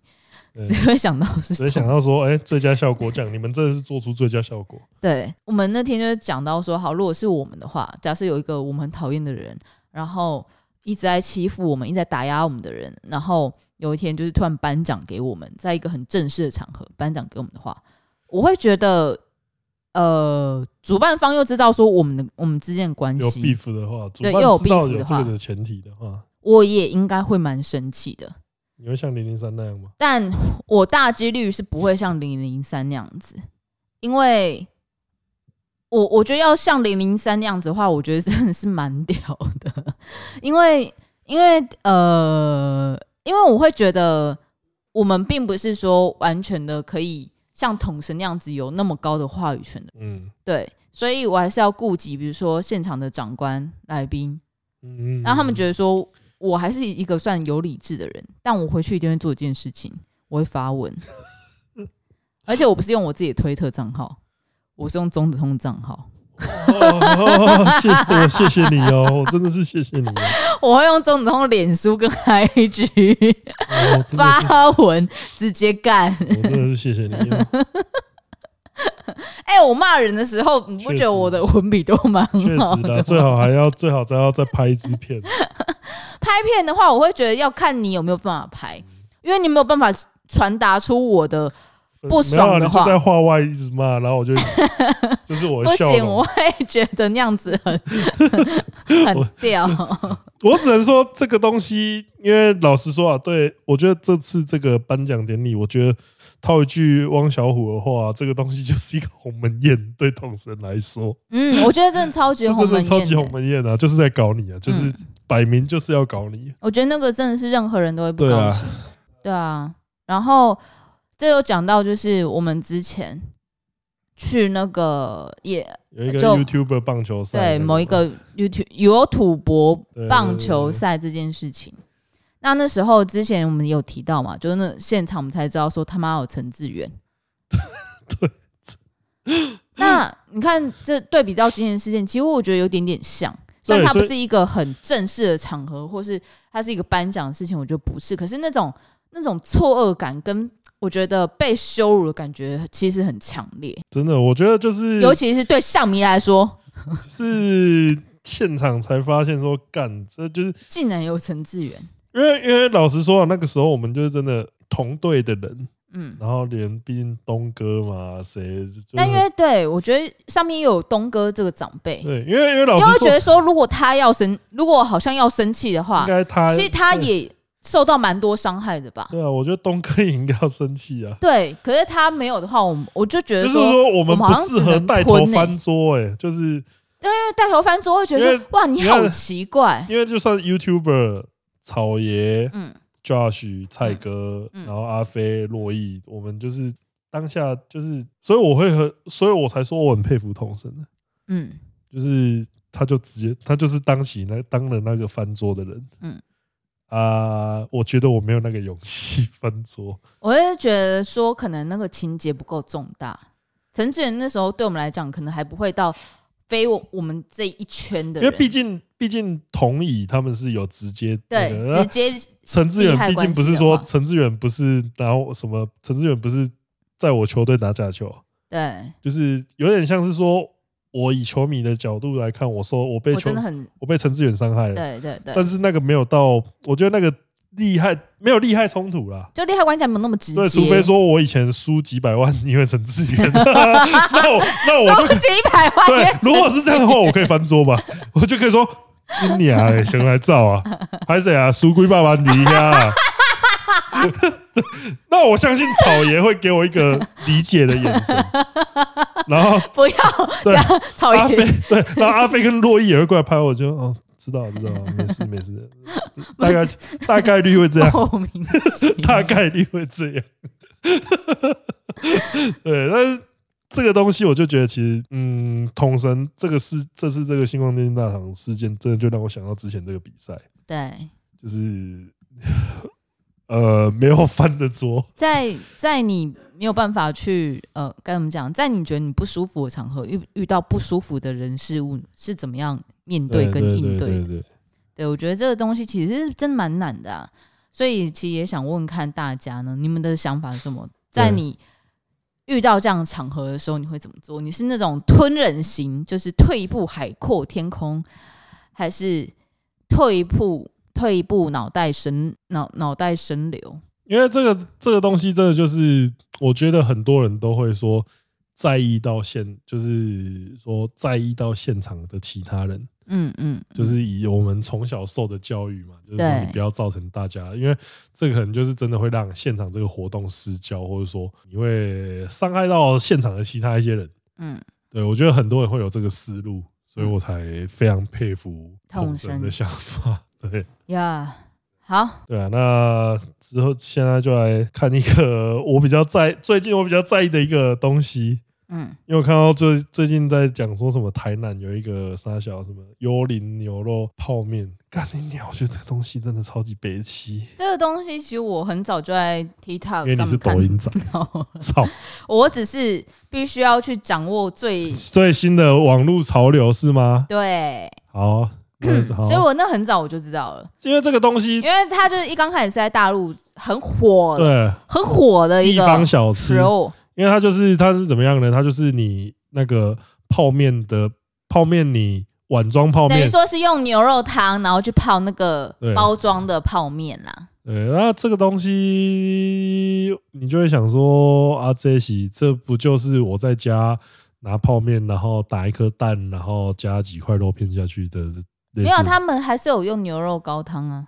只会想到是，只会想到说，哎，最佳效果奖，你们真的是做出最佳效果。对，我们那天就是讲到说，好，如果是我们的话，假设有一个我们很讨厌的人，然后一直在欺负我们，一直在打压我们的人，然后有一天就是突然颁奖给我们，在一个很正式的场合颁奖给我们的话。我会觉得，呃，主办方又知道说我们的我们之间的关系有 beef 的话，对，又有 beef 的话，这个的前提的话，我也应该会蛮生气的。你会像零零三那样吗？但我大几率是不会像零零三那样子，因为我我觉得要像零零三那样子的话，我觉得真的是蛮屌的，因为因为呃，因为我会觉得我们并不是说完全的可以。像统神那样子有那么高的话语权的，嗯，对，所以我还是要顾及，比如说现场的长官、来宾，嗯，然后他们觉得说我还是一个算有理智的人，但我回去一定会做一件事情，我会发文，而且我不是用我自己的推特账号，我是用中子通账号。哦，哦，谢谢我，谢谢你哦，我真的是谢谢你。哦 我会用中子通脸书跟 IG、哦、发文直接干。我真的是谢谢你。哎、欸，我骂人的时候，你不觉得我的文笔都蛮好的？确实的，最好还要最好再要再拍一支片。拍片的话，我会觉得要看你有没有办法拍，因为你没有办法传达出我的。不爽的话，你就在话外一直骂，然后我就 就是我笑。不行，我会觉得那样子 很很屌。我只能说这个东西，因为老实说啊，对我觉得这次这个颁奖典礼，我觉得套一句汪小虎的话，这个东西就是一个鸿门宴，对统神来说。嗯，我觉得真的超级鸿门宴，超级鸿门宴啊，就是在搞你啊，就是摆明就是要搞你。我觉得那个真的是任何人都会不高兴。对啊，然后。这有讲到，就是我们之前去那个也有一个 YouTuber 棒球赛，对某一个 YouTube 有土博棒球赛这件事情。那那时候之前我们有提到嘛，就是那现场我们才知道说他妈有陈志远。对。那你看这对比到今天事件，其实我觉得有点点像，虽然它不是一个很正式的场合，或是它是一个颁奖的事情，我觉得不是。可是那种那种错愕感跟我觉得被羞辱的感觉其实很强烈，真的，我觉得就是，尤其是对象迷来说，是现场才发现说，干，这就是竟然有陈志远，因为因为老实说啊，那个时候我们就是真的同队的人，嗯，然后连毕竟东哥嘛，谁，但因为对我觉得上面又有东哥这个长辈，对，因为因为老实说，因为觉得说如果他要生，如果好像要生气的话，应该他其实他也。受到蛮多伤害的吧？对啊，我觉得东哥也应该要生气啊。对，可是他没有的话，我我就觉得说，就是说我们不适合带头翻桌，哎，就是因为带头翻桌会觉得哇，你好奇怪。因为就算 YouTuber 草爷、嗯，Josh 蔡哥，然后阿飞、洛毅，我们就是当下就是，所以我会很，所以我才说我很佩服童生的。嗯，就是他就直接他就是当起那当了那个翻桌的人。嗯。啊，uh, 我觉得我没有那个勇气翻桌。我是觉得说，可能那个情节不够重大。陈志远那时候对我们来讲，可能还不会到非我我们这一圈的人。因为毕竟，毕毕竟同椅他们是有直接对直接陈志远，毕竟不是说陈志远不是拿什么，陈志远不是在我球队拿假球，对，就是有点像是说，我以球迷的角度来看，我说我被球我，我被陈志远伤害了，对对对，但是那个没有到，我觉得那个。厉害没有利害冲突啦，就厉害关系没有那么直接。对，除非说我以前输几百万，因为陈志远，那我那我输几百万。对，如果是这样的话，我可以翻桌吧，我就可以说你啊，先来造啊，还是啊，输归爸爸你呀。那我相信草爷会给我一个理解的眼神，然后不要对草爷对，然后阿飞跟洛伊也会过来拍我，就哦。知道知道，没 事没事，大概大概率会这样，大概率会这样。对，但是这个东西我就觉得，其实，嗯，统神这个事，这次这个星光电竞大厂事件，真的就让我想到之前这个比赛，对，就是。呃，没有翻的桌，在在你没有办法去呃，该怎么讲？在你觉得你不舒服的场合，遇遇到不舒服的人事物，是怎么样面对跟应对的？对，对，我觉得这个东西其实是真蛮难的啊。所以其实也想问问看大家呢，你们的想法是什么？在你遇到这样的场合的时候，你会怎么做？你是那种吞忍型，就是退一步海阔天空，还是退一步？退一步，脑袋神脑脑袋神流，因为这个这个东西真的就是，我觉得很多人都会说在意到现，就是说在意到现场的其他人，嗯嗯，就是以我们从小受的教育嘛，就是说你不要造成大家，因为这个可能就是真的会让现场这个活动失焦，或者说你会伤害到现场的其他一些人，嗯，对，我觉得很多人会有这个思路，所以我才非常佩服统神的想法。对呀，好，对啊，那之后现在就来看一个我比较在最近我比较在意的一个东西，嗯，因为我看到最最近在讲说什么台南有一个沙小什么幽灵牛肉泡面，干你鸟！我觉得这个东西真的超级北七。这个东西其实我很早就在 TikTok 因为你是抖音仔，操！我只是必须要去掌握最最新的网络潮流是吗？对，好。嗯、所以，我那很早我就知道了，因为这个东西，因为它就是一刚开始是在大陆很火，对，很火的一个地方小吃。因为它就是它是怎么样呢？它就是你那个泡面的泡面，你碗装泡面，等于说是用牛肉汤，然后去泡那个包装的泡面啦。对，那这个东西你就会想说啊，这些这不就是我在家拿泡面，然后打一颗蛋，然后加几块肉片下去的？没有，他们还是有用牛肉高汤啊，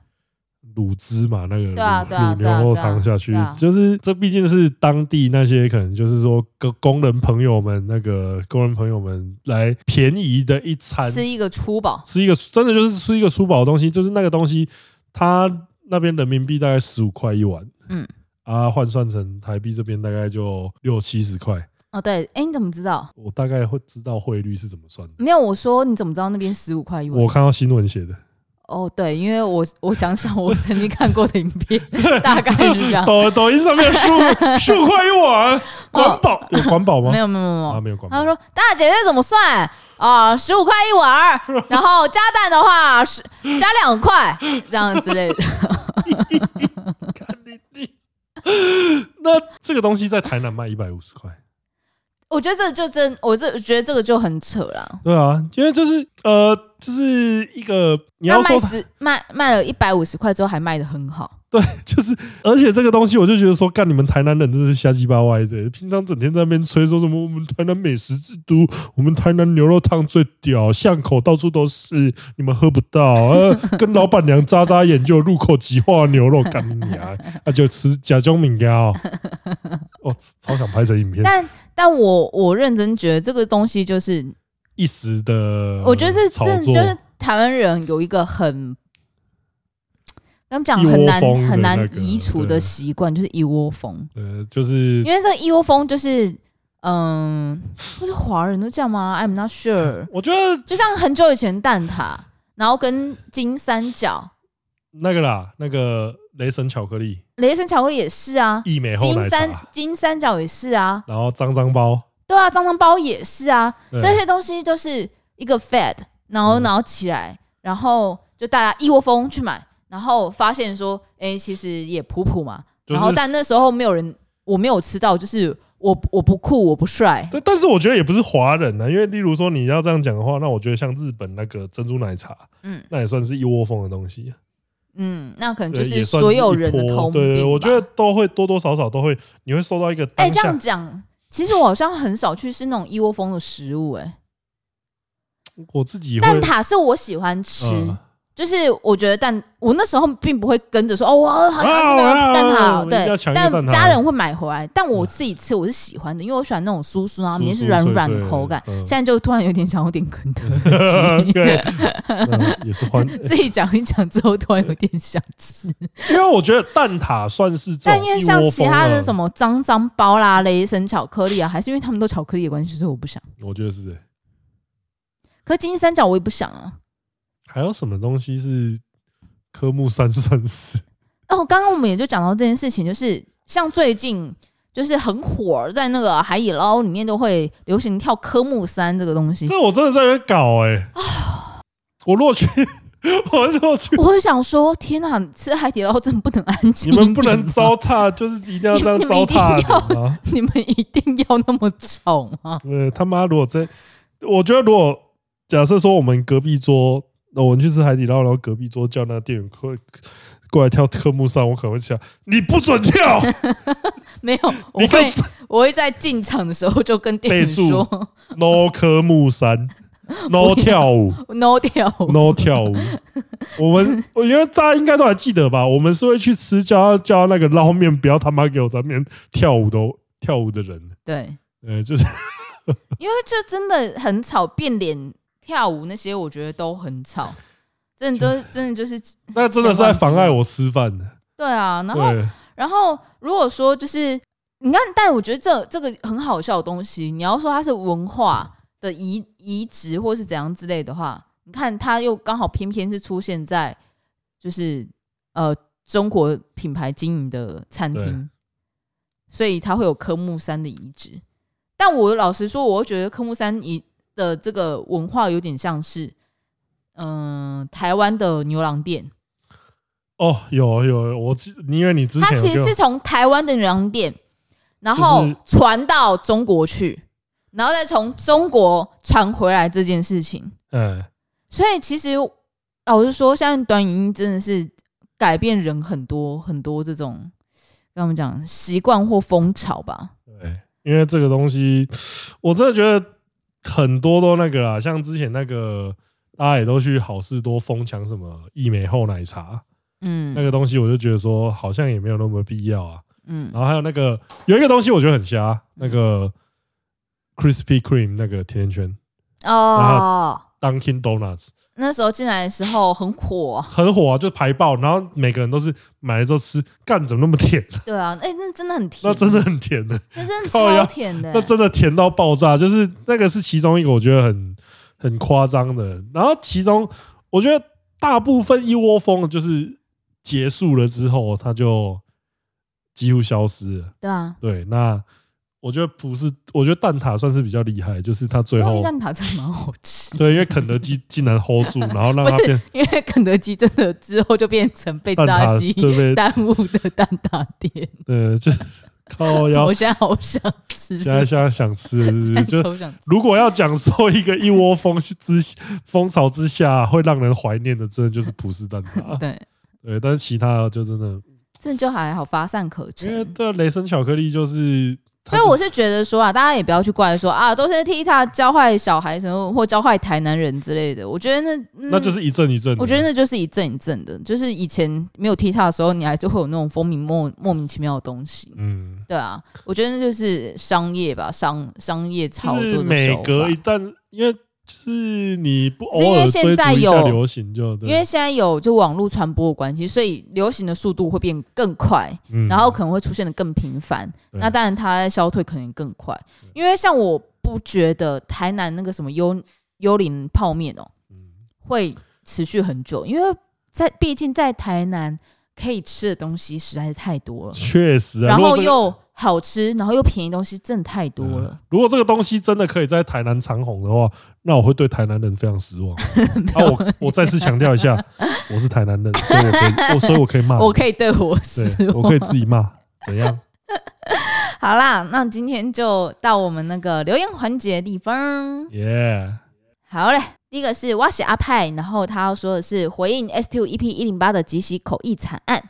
卤汁嘛，那个卤、啊啊、牛肉汤下去，就是这毕竟是当地那些可能就是说个工人朋友们，那个工人朋友们来便宜的一餐，吃一个粗饱，吃一个真的就是吃一个粗饱的东西，就是那个东西，它那边人民币大概十五块一碗，嗯，啊，换算成台币这边大概就六七十块。哦，对，哎，你怎么知道？我大概会知道汇率是怎么算的。没有，我说你怎么知道那边十五块一碗？我看到新闻写的。哦，对，因为我我想想，我曾经看过的影片，大概是这样。抖抖音上面十五 十五块一碗，管饱有管饱吗？没有没有没有啊，没有管饱。他说：“大姐姐怎么算啊？十五块一碗，然后加蛋的话是加两块，这样之类的。”看你你，那这个东西在台南卖一百五十块。我觉得这就真，我这觉得这个就很扯啦。对啊，因为就是呃，就是一个你要说卖十卖卖了一百五十块之后还卖得很好。对，就是而且这个东西我就觉得说，干你们台南人真的是瞎鸡巴歪的，平常整天在那边吹说什么我们台南美食之都，我们台南牛肉汤最屌，巷口到处都是，你们喝不到，呃、跟老板娘眨眨眼就入口即化牛肉干你啊，那就吃假装敏感哦，哦，超想拍成影片。但但我我认真觉得这个东西就是一时的，我觉得是这就是台湾人有一个很。他们讲很难很难移除的习惯，就是一窝蜂。呃，就是因为这一窝蜂就是，嗯，不是华人都这样吗？I'm not sure。我觉得就像很久以前蛋挞，然后跟金三角那个啦，那个雷神巧克力，雷神巧克力也是啊，义美金三金三角也是啊，然后脏脏包，对啊，脏脏包也是啊，这些东西都是一个 fad，然后然后起来。然后就大家一窝蜂去买，然后发现说，哎、欸，其实也普普嘛。就是、然后但那时候没有人，我没有吃到，就是我我不酷，我不帅。对，但是我觉得也不是华人啊，因为例如说你要这样讲的话，那我觉得像日本那个珍珠奶茶，嗯，那也算是一窝蜂的东西。嗯，那可能就是所有人的通病。对，对，对，我觉得都会多多少少都会，你会收到一个。哎、欸，这样讲，其实我好像很少去吃那种一窝蜂的食物、欸。哎，我自己蛋挞是我喜欢吃。嗯就是我觉得蛋，我那时候并不会跟着说哦，我好像是那个蛋挞，对，但家人会买回来，但我自己吃我是喜欢的，因为我喜欢那种酥酥啊，里面是软软的口感。现在就突然有点想有点肯德基，对，也是欢。自己讲一讲之后，突然有点想吃。因为我觉得蛋挞算是，但因为像其他的什么脏脏包啦、雷神巧克力啊，还是因为他们都巧克力的关系，所以我不想。我觉得是这。可金三角我也不想啊。还有什么东西是科目三算是？哦，刚刚我们也就讲到这件事情，就是像最近就是很火，在那个海底捞里面都会流行跳科目三这个东西。这我真的在那边搞哎、欸！我落去，我落去。我想说，天哪，吃海底捞真的不能安静，你们不能糟蹋，就是一定要这样糟蹋。你们一定要那么吵吗？对，他妈！如果在，我觉得如果假设说我们隔壁桌。那我们去吃海底捞，然后隔壁桌叫那个店员过过来跳科目三，我可能会想你不准跳。没有，我会我会在进场的时候就跟店员说：“No 科目三，No 跳舞，No 跳舞，No 跳舞。”我们我觉得大家应该都还记得吧？我们是会去吃叫叫那个捞面，不要他妈给我在那边跳舞的跳舞的人。对，呃，就是因为这真的很吵，变脸。跳舞那些我觉得都很吵，真的都真的就是，那真的是在妨碍我吃饭的。对啊，然后然后如果说就是你看，但我觉得这这个很好笑的东西，你要说它是文化的移移植或是怎样之类的话，你看它又刚好偏偏是出现在就是呃中国品牌经营的餐厅，所以它会有科目三的移植。但我老实说，我觉得科目三移。的这个文化有点像是，嗯、呃，台湾的牛郎店。哦，有有，我因为你之前他其实是从台湾的牛郎店，然后传到中国去，然后再从中国传回来这件事情。嗯，所以其实老实说，像短影音真的是改变人很多很多这种，跟我们讲习惯或风潮吧。对，因为这个东西，我真的觉得。很多都那个啊，像之前那个，大家也都去好事多疯抢什么益美厚奶茶，嗯，那个东西我就觉得说好像也没有那么必要啊，嗯，然后还有那个有一个东西我觉得很瞎，那个 Krispy Kreme 那个甜甜圈。哦，Dunkin Donuts。那时候进来的时候很火，很火啊，就排爆，然后每个人都是买了之后吃，干怎么那么甜？对啊，哎、欸，那真的很甜，那真的很甜的，那真的超甜的，那真的甜到爆炸，就是那个是其中一个我觉得很很夸张的。然后其中我觉得大部分一窝蜂就是结束了之后，它就几乎消失了。对啊，对，那。我觉得不是，我觉得蛋挞算是比较厉害，就是它最后蛋挞真的蛮好吃。对，因为肯德基 竟然 hold 住，然后让它变，因为肯德基真的之后就变成被炸鸡耽误的蛋挞店。对，就是 靠腰。我现在好想吃，现在现在想吃，是不是？就如果要讲说一个一窝蜂之风潮之下会让人怀念的，真的就是葡式蛋挞。对对，但是其他的就真的，真的就还好，乏善可陈。因为对雷神巧克力就是。所以我是觉得说啊，大家也不要去怪说啊，都是 TikTok 教坏小孩什么，或教坏台南人之类的。我觉得那、嗯、那就是一阵一阵的。我觉得那就是一阵一阵的，就是以前没有 TikTok 的时候，你还是会有那种风靡莫莫名其妙的东西。嗯，对啊，我觉得那就是商业吧，商商业操作的手法。每隔一段，因为。是你不偶尔追逐一下流行就对，因为现在有就网络传播的关系，所以流行的速度会变更快，然后可能会出现的更频繁。那当然它消退可能更快，因为像我不觉得台南那个什么幽幽灵泡面哦，会持续很久，因为在毕竟在台南可以吃的东西实在是太多了，确实啊，然后又好吃，然后又便宜，东西真的太多了。嗯、如果这个东西真的可以在台南长红的话，那我会对台南人非常失望。啊，我我再次强调一下，我是台南人，所以我可以，我所以我可以骂，我可以对我失望，我可以自己骂，怎样？好啦，那今天就到我们那个留言环节的地方。耶，好嘞，第一个是哇西阿派，然后他要说的是回应 S2 EP 一零八的即席口译惨案。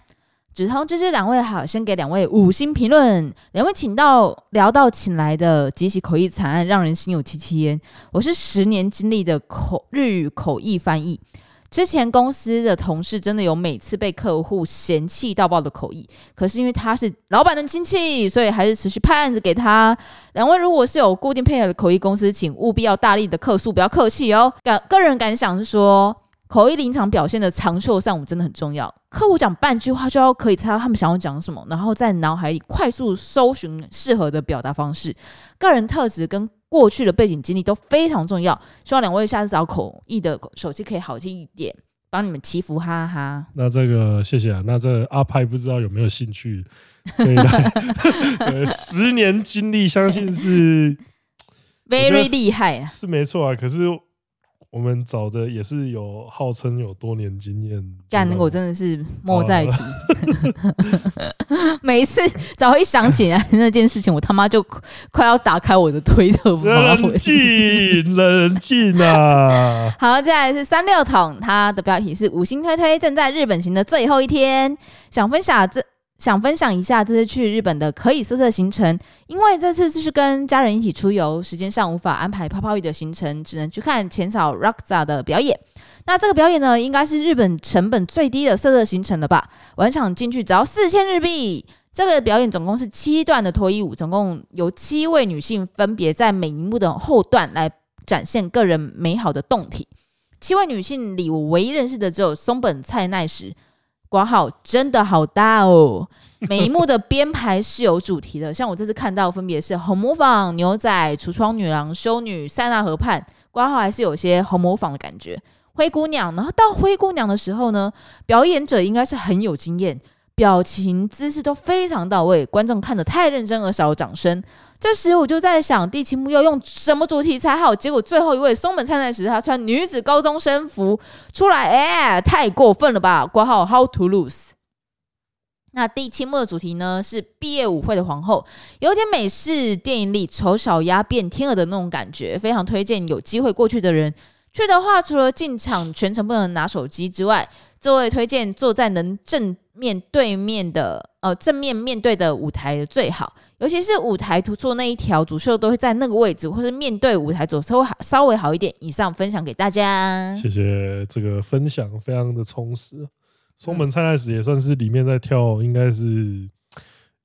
直通知知两位好，先给两位五星评论。两位请到聊到请来的即席口译惨案，让人心有戚戚焉。我是十年经历的口日语口译翻译，之前公司的同事真的有每次被客户嫌弃到爆的口译，可是因为他是老板的亲戚，所以还是持续派案子给他。两位如果是有固定配合的口译公司，请务必要大力的客诉，不要客气哦。感个人感想是说。口译临场表现的长袖善舞真的很重要。客户讲半句话就要可以猜到他们想要讲什么，然后在脑海里快速搜寻适合的表达方式。个人特质跟过去的背景经历都非常重要。希望两位下次找口译的手机可以好听一点，帮你们祈福哈哈。那这个谢谢啊。那这个阿派不知道有没有兴趣十年经历，相信是 very 厉害啊，是没错啊。可是。我们找的也是有号称有多年经验，干那个我真的是莫再提。每一次只要一想起来那件事情，我他妈就快要打开我的推特发文。冷静，冷静啊！好，接下来是三六桶，它的标题是五星推推，正在日本行的最后一天，想分享这。想分享一下这次去日本的可以色色行程，因为这次就是跟家人一起出游，时间上无法安排泡泡浴的行程，只能去看浅草 ROXA 的表演。那这个表演呢，应该是日本成本最低的色色行程了吧？晚场进去只要四千日币。这个表演总共是七段的脱衣舞，总共有七位女性分别在每一幕的后段来展现个人美好的动体。七位女性里，我唯一认识的只有松本菜奈实。挂号真的好大哦！每一幕的编排是有主题的，像我这次看到分别是红模仿、牛仔、橱窗女郎、修女、塞纳河畔。挂号还是有些红模仿的感觉。灰姑娘，然后到灰姑娘的时候呢，表演者应该是很有经验。表情姿势都非常到位，观众看得太认真而少了掌声。这时我就在想，第七幕要用什么主题才好？结果最后一位松本菜奈时，她穿女子高中生服出来，哎，太过分了吧！括号 How to lose。那第七幕的主题呢，是毕业舞会的皇后，有点美式电影里丑小鸭变天鹅的那种感觉，非常推荐有机会过去的人。去的话，除了进场全程不能拿手机之外，座位推荐坐在能正面对面的，呃，正面面对的舞台的最好，尤其是舞台突出那一条主秀都会在那个位置，或是面对舞台左稍微稍微好一点。以上分享给大家，谢谢这个分享，非常的充实。松本菜奈子也算是里面在跳，应该是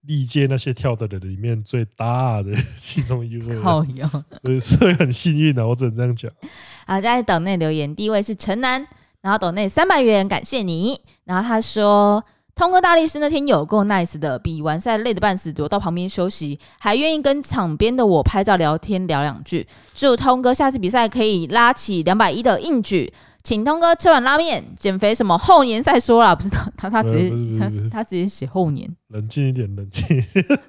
历届那些跳的人里面最大的其中一位，好哟，所以所以很幸运啊，我只能这样讲。好，在抖内留言，第一位是陈南。然后抖内三百元，感谢你。然后他说，通哥大力士那天有够 nice 的，比完赛累得半死，躲到旁边休息，还愿意跟场边的我拍照聊天聊两句。祝通哥下次比赛可以拉起两百一的硬举，请通哥吃碗拉面减肥什么，后年再说啦。不知道 他他直接他他直接写后年，冷静一点，冷静一点。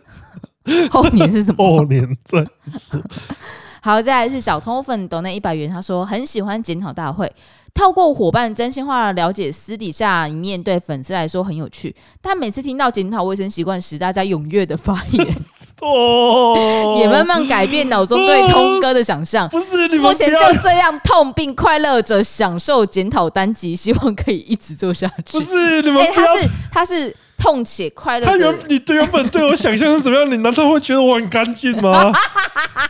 后年是什么？后年再说。好，再来是小通粉抖内一百元，他说很喜欢检讨大会。透过伙伴真心话了解私底下一面，对粉丝来说很有趣。但每次听到检讨卫生习惯时，大家踊跃的发言，哦，也慢慢改变脑中对通哥的想象。不是，目前就这样痛并快乐着享受检讨单集，希望可以一直做下去。不是，你们、欸、他是他是痛且快乐。他原你对原本对我想象是怎么样？你难道会觉得我很干净吗？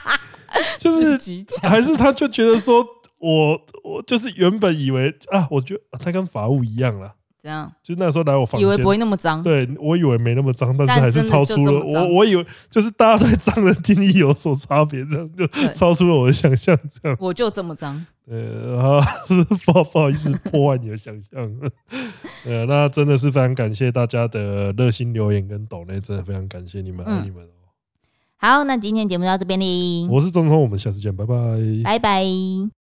就是还是他就觉得说。我我就是原本以为啊，我觉得他跟法务一样了，这样？就那时候来我房间，以为不会那么脏。对，我以为没那么脏，但是还是超出了我。我以为就是大家对脏的定义有所差别，这样就超出了我的想象。这样我就这么脏。呃，不不好意思破坏你的想象。呃，那真的是非常感谢大家的热心留言跟抖内，真的非常感谢你们，爱你们哦。好，那今天节目到这边哩。我是中通，我们下次见，拜拜，拜拜。